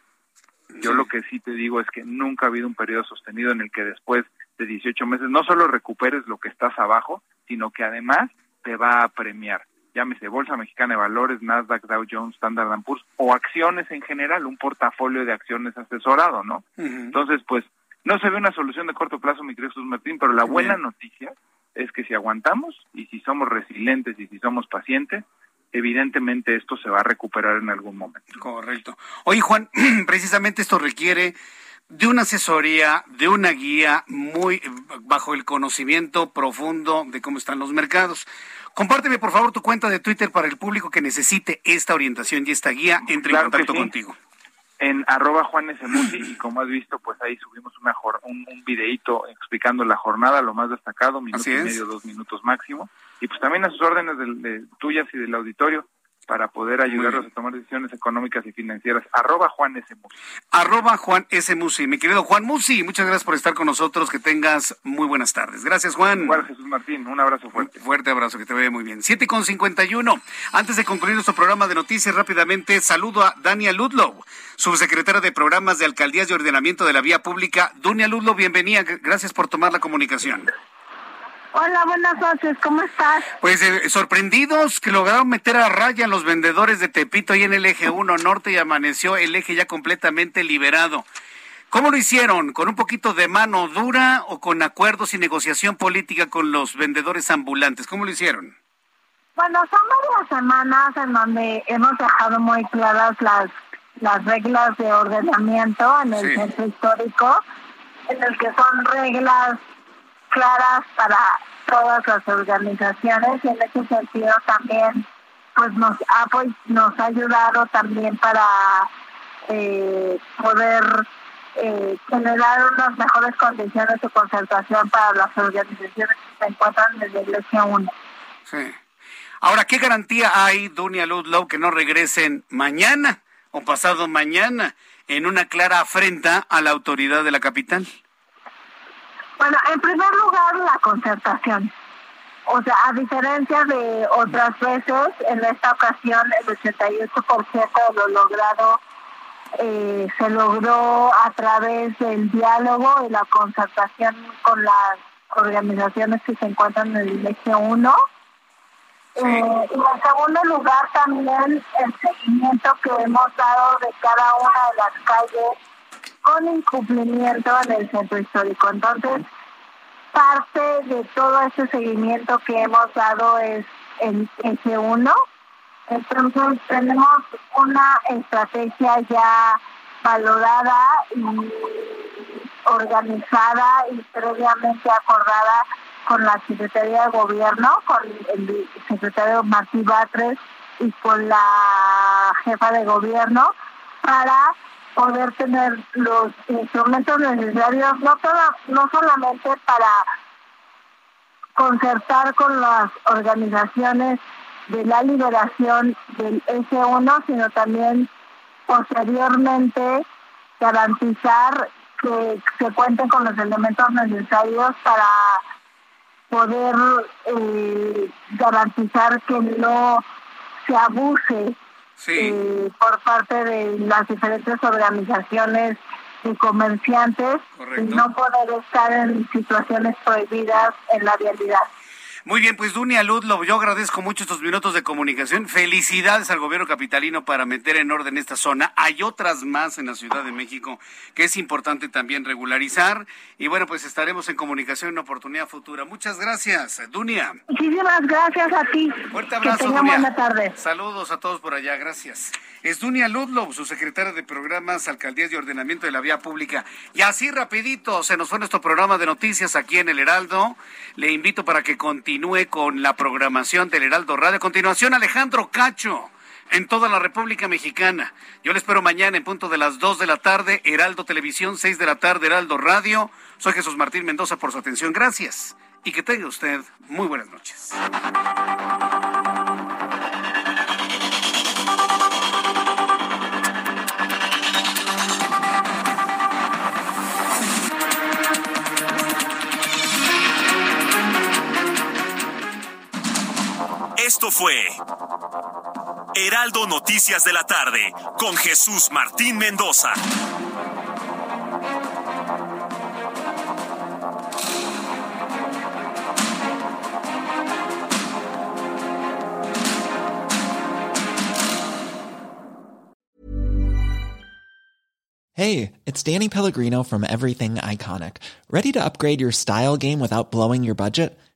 Speaker 20: Yo sí. lo que sí te digo es que nunca ha habido un periodo sostenido en el que después de 18 meses no solo recuperes lo que estás abajo, sino que además te va a premiar llámese Bolsa Mexicana de Valores, Nasdaq, Dow Jones, Standard Poor's, o acciones en general, un portafolio de acciones asesorado, ¿no? Uh -huh. Entonces, pues, no se ve una solución de corto plazo, mi querido Jesús Martín, pero la buena noticia es que si aguantamos y si somos resilientes y si somos pacientes, evidentemente esto se va a recuperar en algún momento.
Speaker 2: Correcto. Oye, Juan, precisamente esto requiere de una asesoría, de una guía muy bajo el conocimiento profundo de cómo están los mercados. Compárteme, por favor, tu cuenta de Twitter para el público que necesite esta orientación y esta guía. Entre claro en contacto
Speaker 20: sí.
Speaker 2: contigo.
Speaker 20: En arroba Juan y como has visto, pues ahí subimos una un, un videíto explicando la jornada, lo más destacado, minuto y medio, dos minutos máximo, y pues también a sus órdenes de tuyas y del auditorio para poder ayudarlos a tomar decisiones económicas y financieras. Arroba Juan S. Musi.
Speaker 2: Arroba Juan S. Musi. Mi querido Juan Musi, muchas gracias por estar con nosotros. Que tengas muy buenas tardes. Gracias, Juan.
Speaker 20: Igual, Jesús Martín. Un abrazo fuerte.
Speaker 2: fuerte abrazo, que te vea muy bien. Siete con uno. Antes de concluir nuestro programa de noticias, rápidamente saludo a Dania Ludlow, subsecretaria de Programas de Alcaldías y Ordenamiento de la Vía Pública. Dania Ludlow, bienvenida. Gracias por tomar la comunicación.
Speaker 21: Hola, buenas noches, ¿cómo estás?
Speaker 2: Pues eh, sorprendidos que lograron meter a raya los vendedores de Tepito ahí en el eje 1 norte y amaneció el eje ya completamente liberado. ¿Cómo lo hicieron? ¿Con un poquito de mano dura o con acuerdos y negociación política con los vendedores ambulantes? ¿Cómo lo hicieron?
Speaker 21: Bueno, son varias semanas en donde hemos dejado muy claras las, las reglas de ordenamiento en el centro histórico, en el que son reglas claras para todas las organizaciones y en ese sentido también pues nos ha pues, nos ha ayudado también para eh, poder eh, generar unas mejores condiciones de concertación para las organizaciones que se encuentran desde el eje 1.
Speaker 2: Sí. Ahora, ¿qué garantía hay, Dunia Ludlow, que no regresen mañana o pasado mañana en una clara afrenta a la autoridad de la capital?
Speaker 21: Bueno, en primer lugar, la concertación. O sea, a diferencia de otras veces, en esta ocasión el 88% de lo logrado eh, se logró a través del diálogo y la concertación con las organizaciones que se encuentran en el eje 1. Eh, y en segundo lugar, también el seguimiento que hemos dado de cada una de las calles con incumplimiento en el centro histórico. Entonces, parte de todo ese seguimiento que hemos dado es el S1. Entonces, tenemos una estrategia ya valorada y organizada y previamente acordada con la Secretaría de Gobierno, con el secretario Martí Batres y con la jefa de gobierno para poder tener los instrumentos necesarios, no, no solamente para concertar con las organizaciones de la liberación del S1, sino también posteriormente garantizar que se cuenten con los elementos necesarios para poder eh, garantizar que no se abuse eh, por parte de las diferentes organizaciones y comerciantes y no poder estar en situaciones prohibidas en la vialidad.
Speaker 2: Muy bien, pues Dunia Ludlow, yo agradezco mucho estos minutos de comunicación. Felicidades al gobierno capitalino para meter en orden esta zona. Hay otras más en la Ciudad de México que es importante también regularizar. Y bueno, pues estaremos en comunicación en una oportunidad futura. Muchas gracias, Dunia.
Speaker 21: Muchísimas gracias a ti.
Speaker 2: Fuerte abrazo,
Speaker 21: que Buena tarde.
Speaker 2: Saludos a todos por allá, gracias. Es Dunia Ludlow, su secretaria de Programas, Alcaldías y Ordenamiento de la Vía Pública. Y así rapidito se nos fue nuestro programa de noticias aquí en El Heraldo. Le invito para que continúe continúe con la programación del Heraldo Radio. A continuación, Alejandro Cacho en toda la República Mexicana. Yo le espero mañana en punto de las 2 de la tarde, Heraldo Televisión, 6 de la tarde, Heraldo Radio. Soy Jesús Martín Mendoza por su atención. Gracias y que tenga usted muy buenas noches.
Speaker 22: Esto fue Heraldo Noticias de la tarde con Jesús Martín Mendoza.
Speaker 23: Hey, it's Danny Pellegrino from Everything Iconic. Ready to upgrade your style game without blowing your budget?